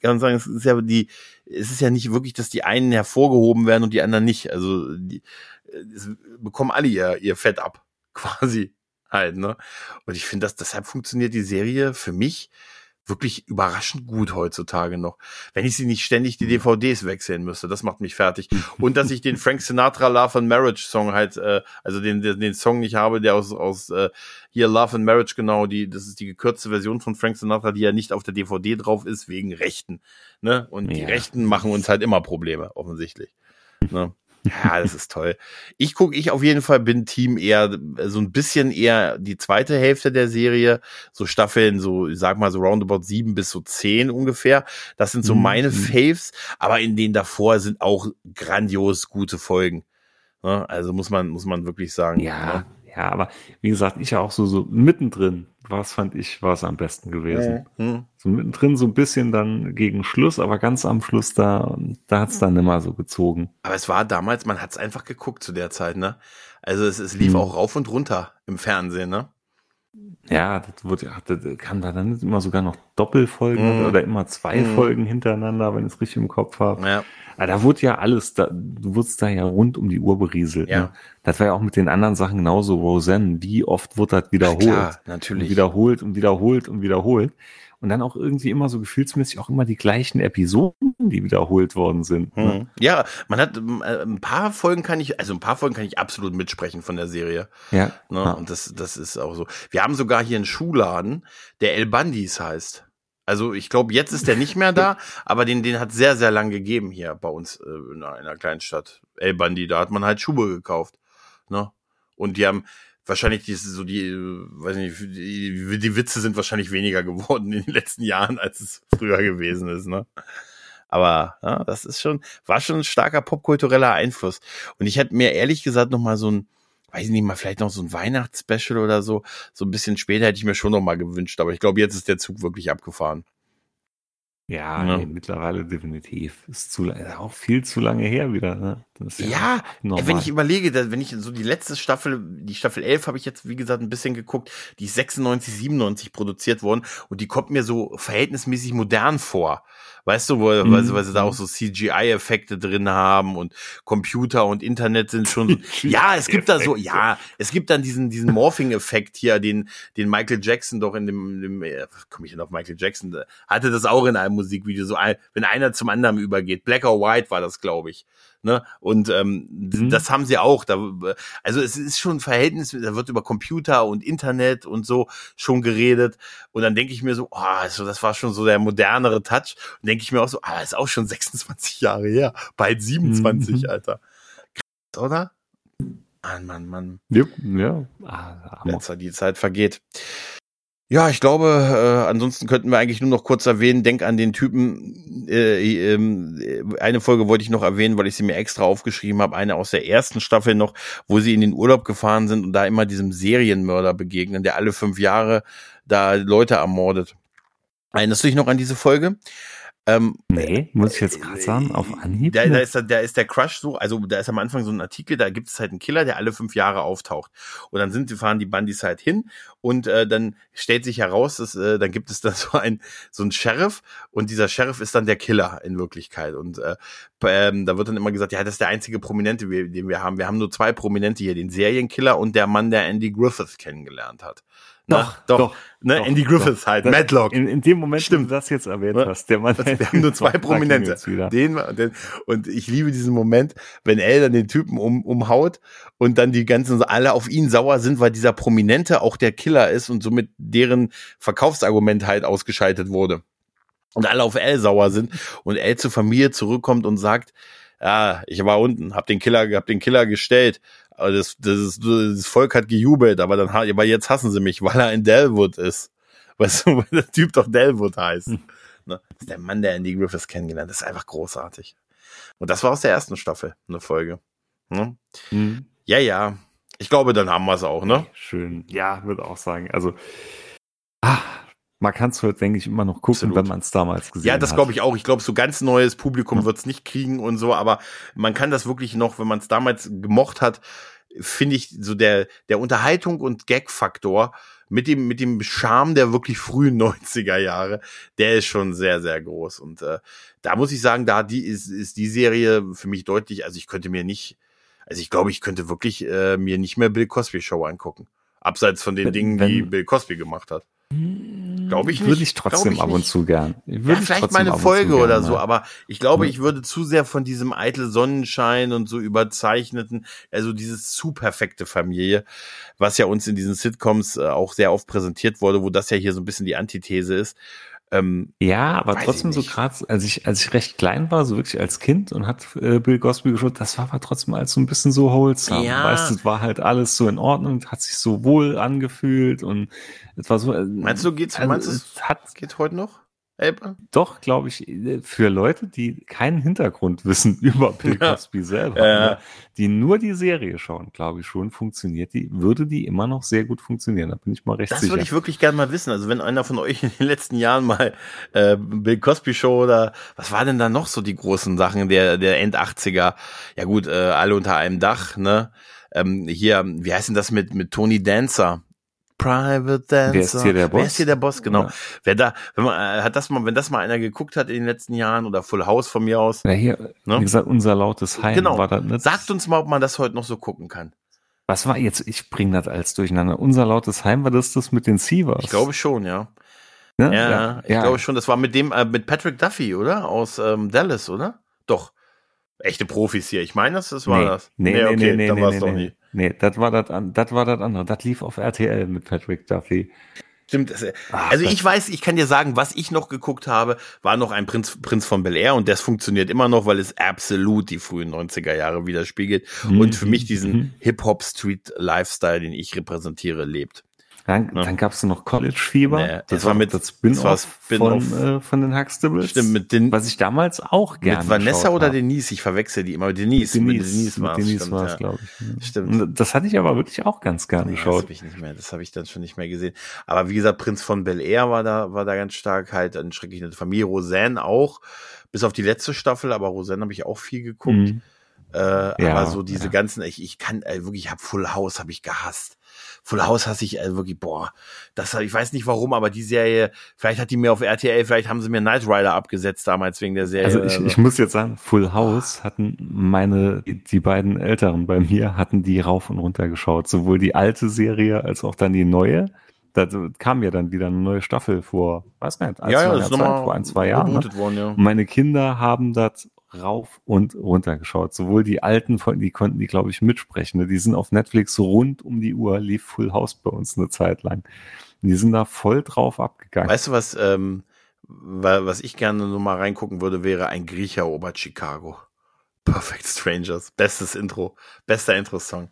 Speaker 1: kann man sagen, es ist ja die, es ist ja nicht wirklich, dass die einen hervorgehoben werden und die anderen nicht. Also die es bekommen alle ihr, ihr Fett ab, quasi halt, ne? Und ich finde, dass deshalb funktioniert die Serie für mich wirklich überraschend gut heutzutage noch. Wenn ich sie nicht ständig die DVDs wechseln müsste, das macht mich fertig. Und dass ich den Frank Sinatra Love and Marriage Song halt, äh, also den, den, den Song nicht habe, der aus, aus äh, hier Love and Marriage genau, die, das ist die gekürzte Version von Frank Sinatra, die ja nicht auf der DVD drauf ist, wegen Rechten. Ne? Und ja. die Rechten machen uns halt immer Probleme, offensichtlich. Ne? Ja, das ist toll. Ich gucke, ich auf jeden Fall bin Team eher so ein bisschen eher die zweite Hälfte der Serie, so Staffeln, so ich sag mal so roundabout sieben bis so zehn ungefähr. Das sind so mhm. meine Faves, aber in denen davor sind auch grandios gute Folgen. Ne? Also muss man muss man wirklich sagen.
Speaker 2: Ja, ne? Ja, aber wie gesagt, ich ja auch so, so mittendrin, was fand ich, war es am besten gewesen. Mhm. So mittendrin so ein bisschen dann gegen Schluss, aber ganz am Schluss da, da hat's dann immer so gezogen.
Speaker 1: Aber es war damals, man hat's einfach geguckt zu der Zeit, ne? Also es, es lief mhm. auch rauf und runter im Fernsehen, ne?
Speaker 2: Ja, das wurde, das kann da dann immer sogar noch Doppelfolgen mhm. oder immer zwei mhm. Folgen hintereinander, wenn ich es richtig im Kopf habe. Ja. Aber da wurde ja alles, da, du wurdest da ja rund um die Uhr berieselt. Ja. Ne? Das war ja auch mit den anderen Sachen genauso. Roseanne, wie oft wurde das wiederholt? Ja, klar,
Speaker 1: natürlich.
Speaker 2: Und wiederholt und wiederholt und wiederholt. Und dann auch irgendwie immer so gefühlsmäßig auch immer die gleichen Episoden, die wiederholt worden sind. Ne?
Speaker 1: Mhm. Ja, man hat äh, ein paar Folgen kann ich, also ein paar Folgen kann ich absolut mitsprechen von der Serie.
Speaker 2: Ja.
Speaker 1: Ne? ja. Und das, das ist auch so. Wir haben sogar hier einen Schuhladen, der El Bandis heißt. Also ich glaube, jetzt ist der nicht mehr da, aber den, den hat sehr, sehr lang gegeben hier bei uns äh, in einer kleinen Stadt. El Bandi, da hat man halt Schuhe gekauft. Ne? Und die haben wahrscheinlich die, so die, weiß nicht, die, die Witze sind wahrscheinlich weniger geworden in den letzten Jahren, als es früher gewesen ist. Ne? Aber ja, das ist schon, war schon ein starker popkultureller Einfluss. Und ich hätte mir ehrlich gesagt noch mal so ein, weiß ich nicht mal, vielleicht noch so ein Weihnachtsspecial oder so. So ein bisschen später hätte ich mir schon noch mal gewünscht, aber ich glaube, jetzt ist der Zug wirklich abgefahren.
Speaker 2: Ja, ja. Nee, mittlerweile definitiv. Ist zu, auch viel zu lange her wieder. Ne?
Speaker 1: Ja, ja wenn ich überlege, wenn ich so die letzte Staffel, die Staffel 11 habe ich jetzt, wie gesagt, ein bisschen geguckt, die ist 96, 97 produziert worden und die kommt mir so verhältnismäßig modern vor. Weißt du, wo, mhm. weil, weil sie da auch so CGI-Effekte drin haben und Computer und Internet sind schon so. ja, es gibt da so, ja, es gibt dann diesen, diesen Morphing-Effekt hier, den, den Michael Jackson doch in dem, dem äh, komme ich denn auf Michael Jackson, hatte das auch in einem Musikvideo, so ein, wenn einer zum anderen übergeht. Black or White war das, glaube ich. Ne? Und ähm, mhm. das haben sie auch. Da, also es ist schon ein Verhältnis, da wird über Computer und Internet und so schon geredet. Und dann denke ich mir so, oh, also das war schon so der modernere Touch. Und denke ich mir auch so, ah, ist auch schon 26 Jahre her. Bald 27, mhm. Alter. Krass, oder? Mann, Mann, Mann.
Speaker 2: Ja, ja. Ah,
Speaker 1: die Zeit vergeht. Ja, ich glaube, äh, ansonsten könnten wir eigentlich nur noch kurz erwähnen, denk an den Typen, äh, äh, eine Folge wollte ich noch erwähnen, weil ich sie mir extra aufgeschrieben habe, eine aus der ersten Staffel noch, wo sie in den Urlaub gefahren sind und da immer diesem Serienmörder begegnen, der alle fünf Jahre da Leute ermordet. Erinnerst du dich noch an diese Folge?
Speaker 2: Ähm, nee, muss ich jetzt gerade sagen, auf Anhieb.
Speaker 1: Da, da, ist, da ist der Crush so, also da ist am Anfang so ein Artikel, da gibt es halt einen Killer, der alle fünf Jahre auftaucht. Und dann sind, fahren die Bandits halt hin und äh, dann stellt sich heraus, dass, äh, dann gibt es da so ein so ein Sheriff und dieser Sheriff ist dann der Killer in Wirklichkeit. Und äh, ähm, da wird dann immer gesagt, ja, das ist der einzige Prominente, den wir haben. Wir haben nur zwei Prominente hier, den Serienkiller und der Mann, der Andy Griffith kennengelernt hat. Doch, doch, doch, ne? Doch, Andy Griffiths halt, das, Madlock.
Speaker 2: In, in, dem Moment, Stimmt. du das jetzt erwähnt hast, der Mann.
Speaker 1: wir haben nur zwei Prominente. Den, den, und ich liebe diesen Moment, wenn er dann den Typen um, umhaut und dann die ganzen alle auf ihn sauer sind, weil dieser Prominente auch der Killer ist und somit deren Verkaufsargument halt ausgeschaltet wurde. Und alle auf L sauer sind und L zur Familie zurückkommt und sagt, ja, ich war unten, hab den Killer, hab den Killer gestellt. Das, das, ist, das Volk hat gejubelt, aber dann, aber jetzt hassen sie mich, weil er in Delwood ist. Weißt du, weil der Typ doch Delwood heißt. Hm. Ne? Das ist der Mann, der Andy Griffiths kennengelernt. Das ist einfach großartig. Und das war aus der ersten Staffel eine Folge. Ne? Hm. Ja, ja. Ich glaube, dann haben wir es auch, ne?
Speaker 2: Schön. Ja, würde auch sagen. Also, man kann es heute, denke ich, immer noch gucken, Absolut. wenn man es damals gesehen hat.
Speaker 1: Ja, das glaube ich auch. Ich glaube, so ganz neues Publikum ja. wird es nicht kriegen und so, aber man kann das wirklich noch, wenn man es damals gemocht hat, finde ich, so der, der Unterhaltung und Gag-Faktor mit dem, mit dem Charme der wirklich frühen 90er Jahre, der ist schon sehr, sehr groß. Und äh, da muss ich sagen, da die ist, ist die Serie für mich deutlich, also ich könnte mir nicht, also ich glaube, ich könnte wirklich äh, mir nicht mehr Bill Cosby Show angucken. Abseits von den wenn, Dingen, wenn, die Bill Cosby gemacht hat.
Speaker 2: Glaube ich nicht. Würde ich trotzdem ich ab und zu gern.
Speaker 1: Würde ja, vielleicht mal eine Folge gern, oder so, ja. aber ich glaube, ich würde zu sehr von diesem eitel Sonnenschein und so überzeichneten, also dieses zu perfekte Familie, was ja uns in diesen Sitcoms äh, auch sehr oft präsentiert wurde, wo das ja hier so ein bisschen die Antithese ist.
Speaker 2: Ähm, ja, aber trotzdem so gerade, als ich, als ich recht klein war, so wirklich als Kind und hat äh, Bill Cosby geschaut, das war aber trotzdem als so ein bisschen so wholesome. Ja. Weißt du, war halt alles so in Ordnung, hat sich so wohl angefühlt und es war so. Äh,
Speaker 1: meinst du, geht's, also, meinst du, es hat, geht heute noch?
Speaker 2: Elbe? Doch, glaube ich, für Leute, die keinen Hintergrundwissen über Bill Cosby ja. selber ja. haben, die nur die Serie schauen, glaube ich schon, funktioniert die, würde die immer noch sehr gut funktionieren. Da bin ich mal recht
Speaker 1: das
Speaker 2: sicher.
Speaker 1: Das würde ich wirklich gerne mal wissen. Also wenn einer von euch in den letzten Jahren mal äh, Bill Cosby Show oder was war denn da noch so die großen Sachen der, der End 80er? Ja gut, äh, alle unter einem Dach, ne? Ähm, hier, wie heißt denn das mit, mit Tony Dancer? Private Dancer.
Speaker 2: Wer ist hier der Boss?
Speaker 1: Wer ist hier der Boss? Genau. Ja. Wer da, wenn man, äh, hat das mal, wenn das mal einer geguckt hat in den letzten Jahren oder Full House von mir aus.
Speaker 2: Ja, hier, ne? wie gesagt, unser lautes Heim
Speaker 1: genau. war das nicht. Sagt uns mal, ob man das heute noch so gucken kann.
Speaker 2: Was war jetzt, ich bring das alles durcheinander. Unser lautes Heim war das das mit den Seavers?
Speaker 1: Ich glaube schon, ja. Ne? Ja, ja, ich ja. glaube schon, das war mit dem, äh, mit Patrick Duffy, oder? Aus ähm, Dallas, oder? Doch. Echte Profis hier. Ich meine, das, das war
Speaker 2: nee.
Speaker 1: das.
Speaker 2: Nee, nee, okay, nee, nee, dann nee, war es nee, doch nee. nie. Nee, das war das, das war das andere. Das lief auf RTL mit Patrick Duffy.
Speaker 1: Stimmt. Das, Ach, also ich weiß, ich kann dir sagen, was ich noch geguckt habe, war noch ein Prinz, Prinz von Bel Air und das funktioniert immer noch, weil es absolut die frühen 90er Jahre widerspiegelt mhm. und für mich diesen mhm. Hip-Hop-Street-Lifestyle, den ich repräsentiere, lebt.
Speaker 2: Dann, ja. dann gab es noch College Fieber.
Speaker 1: Nee, das, war mit das Spin-off
Speaker 2: Spin von, äh, von den Huxtables.
Speaker 1: Stimmt, mit den,
Speaker 2: was ich damals auch gerne
Speaker 1: Mit Vanessa oder Denise? Ich verwechsel die immer. Denise.
Speaker 2: Denise, mit Denise war Denise war es, ja. glaube ich. Stimmt. Das hatte ich aber wirklich auch ganz gerne nee, geschaut.
Speaker 1: Das habe ich nicht mehr. Das habe ich dann schon nicht mehr gesehen. Aber wie gesagt, Prinz von Bel Air war da, war da ganz stark. Halt eine schreckliche Familie. Roseanne auch. Bis auf die letzte Staffel. Aber Roseanne habe ich auch viel geguckt. Mhm. Äh, ja, aber so diese ja. ganzen, ich, ich kann äh, wirklich, ich habe Full House, habe ich gehasst. Full House hasse ich also wirklich, boah, das, ich weiß nicht warum, aber die Serie, vielleicht hat die mir auf RTL, vielleicht haben sie mir Knight Rider abgesetzt damals wegen der Serie.
Speaker 2: Also ich, ich muss jetzt sagen, Full House hatten meine, die beiden Älteren bei mir, hatten die rauf und runter geschaut. Sowohl die alte Serie als auch dann die neue. Da kam ja dann wieder eine neue Staffel vor, weiß gar nicht,
Speaker 1: ein, ja, zwei, ja, Zeit,
Speaker 2: vor ein, zwei Jahren. Ne? Worden, ja. Meine Kinder haben das rauf und runter geschaut. Sowohl die alten, die konnten die, glaube ich, mitsprechen. Ne? Die sind auf Netflix rund um die Uhr, lief Full House bei uns eine Zeit lang. Die sind da voll drauf abgegangen.
Speaker 1: Weißt du, was, ähm, was ich gerne nur mal reingucken würde, wäre ein Griecher erobert Chicago. Perfect Strangers. Bestes Intro. Bester Intro-Song.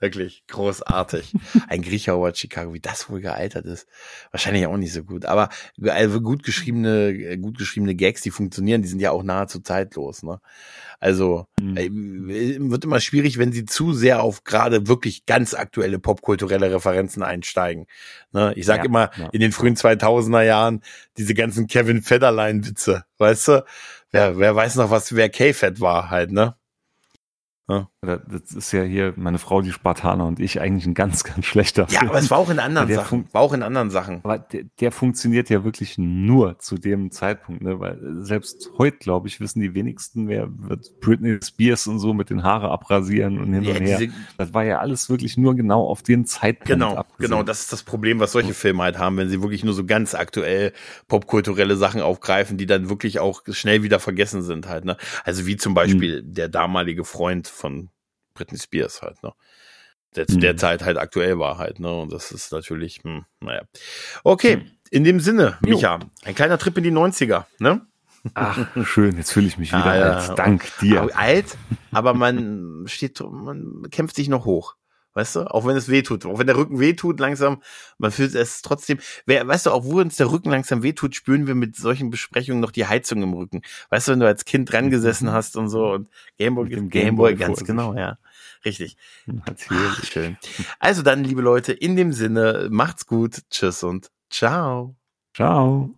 Speaker 1: Wirklich großartig. Ein Griecher über Chicago, wie das wohl gealtert ist. Wahrscheinlich auch nicht so gut. Aber also gut geschriebene, gut geschriebene Gags, die funktionieren, die sind ja auch nahezu zeitlos. Ne? Also mhm. wird immer schwierig, wenn sie zu sehr auf gerade wirklich ganz aktuelle popkulturelle Referenzen einsteigen. Ne? Ich sag ja, immer, ja. in den frühen 2000er Jahren diese ganzen Kevin Federline Witze, weißt du? Wer, wer weiß noch, was wer K-Fed war halt, ne?
Speaker 2: Ja. Das ist ja hier meine Frau, die Spartaner und ich eigentlich ein ganz, ganz schlechter
Speaker 1: Film. Ja, aber es war auch in anderen Sachen. War auch in anderen Sachen.
Speaker 2: Aber der, der, funktioniert ja wirklich nur zu dem Zeitpunkt, ne? Weil selbst heute, glaube ich, wissen die wenigsten, wer wird Britney Spears und so mit den Haare abrasieren und hin ja, und her. Das war ja alles wirklich nur genau auf den Zeitpunkt.
Speaker 1: Genau, abgesehen. genau. Das ist das Problem, was solche Filme halt haben, wenn sie wirklich nur so ganz aktuell popkulturelle Sachen aufgreifen, die dann wirklich auch schnell wieder vergessen sind halt. Ne? Also wie zum Beispiel mhm. der damalige Freund von Britney Spears halt, ne? Der zu mhm. der Zeit halt aktuell war halt, ne? Und das ist natürlich, hm, naja. Okay, mhm. in dem Sinne, Micha, ein kleiner Trip in die 90er, ne?
Speaker 2: Ach, schön, jetzt fühle ich mich wieder ah, alt. Dank dir.
Speaker 1: Alt, aber man steht, man kämpft sich noch hoch. Weißt du, auch wenn es weh tut, auch wenn der Rücken weh tut, langsam, man fühlt es trotzdem. Weißt du, auch wo uns der Rücken langsam weh tut, spüren wir mit solchen Besprechungen noch die Heizung im Rücken. Weißt du, wenn du als Kind dran gesessen hast und so und Gameboy, Gameboy, Gameboy ganz genau, ja. Richtig. Natürlich. schön. Also dann, liebe Leute, in dem Sinne, macht's gut, tschüss und ciao.
Speaker 2: Ciao.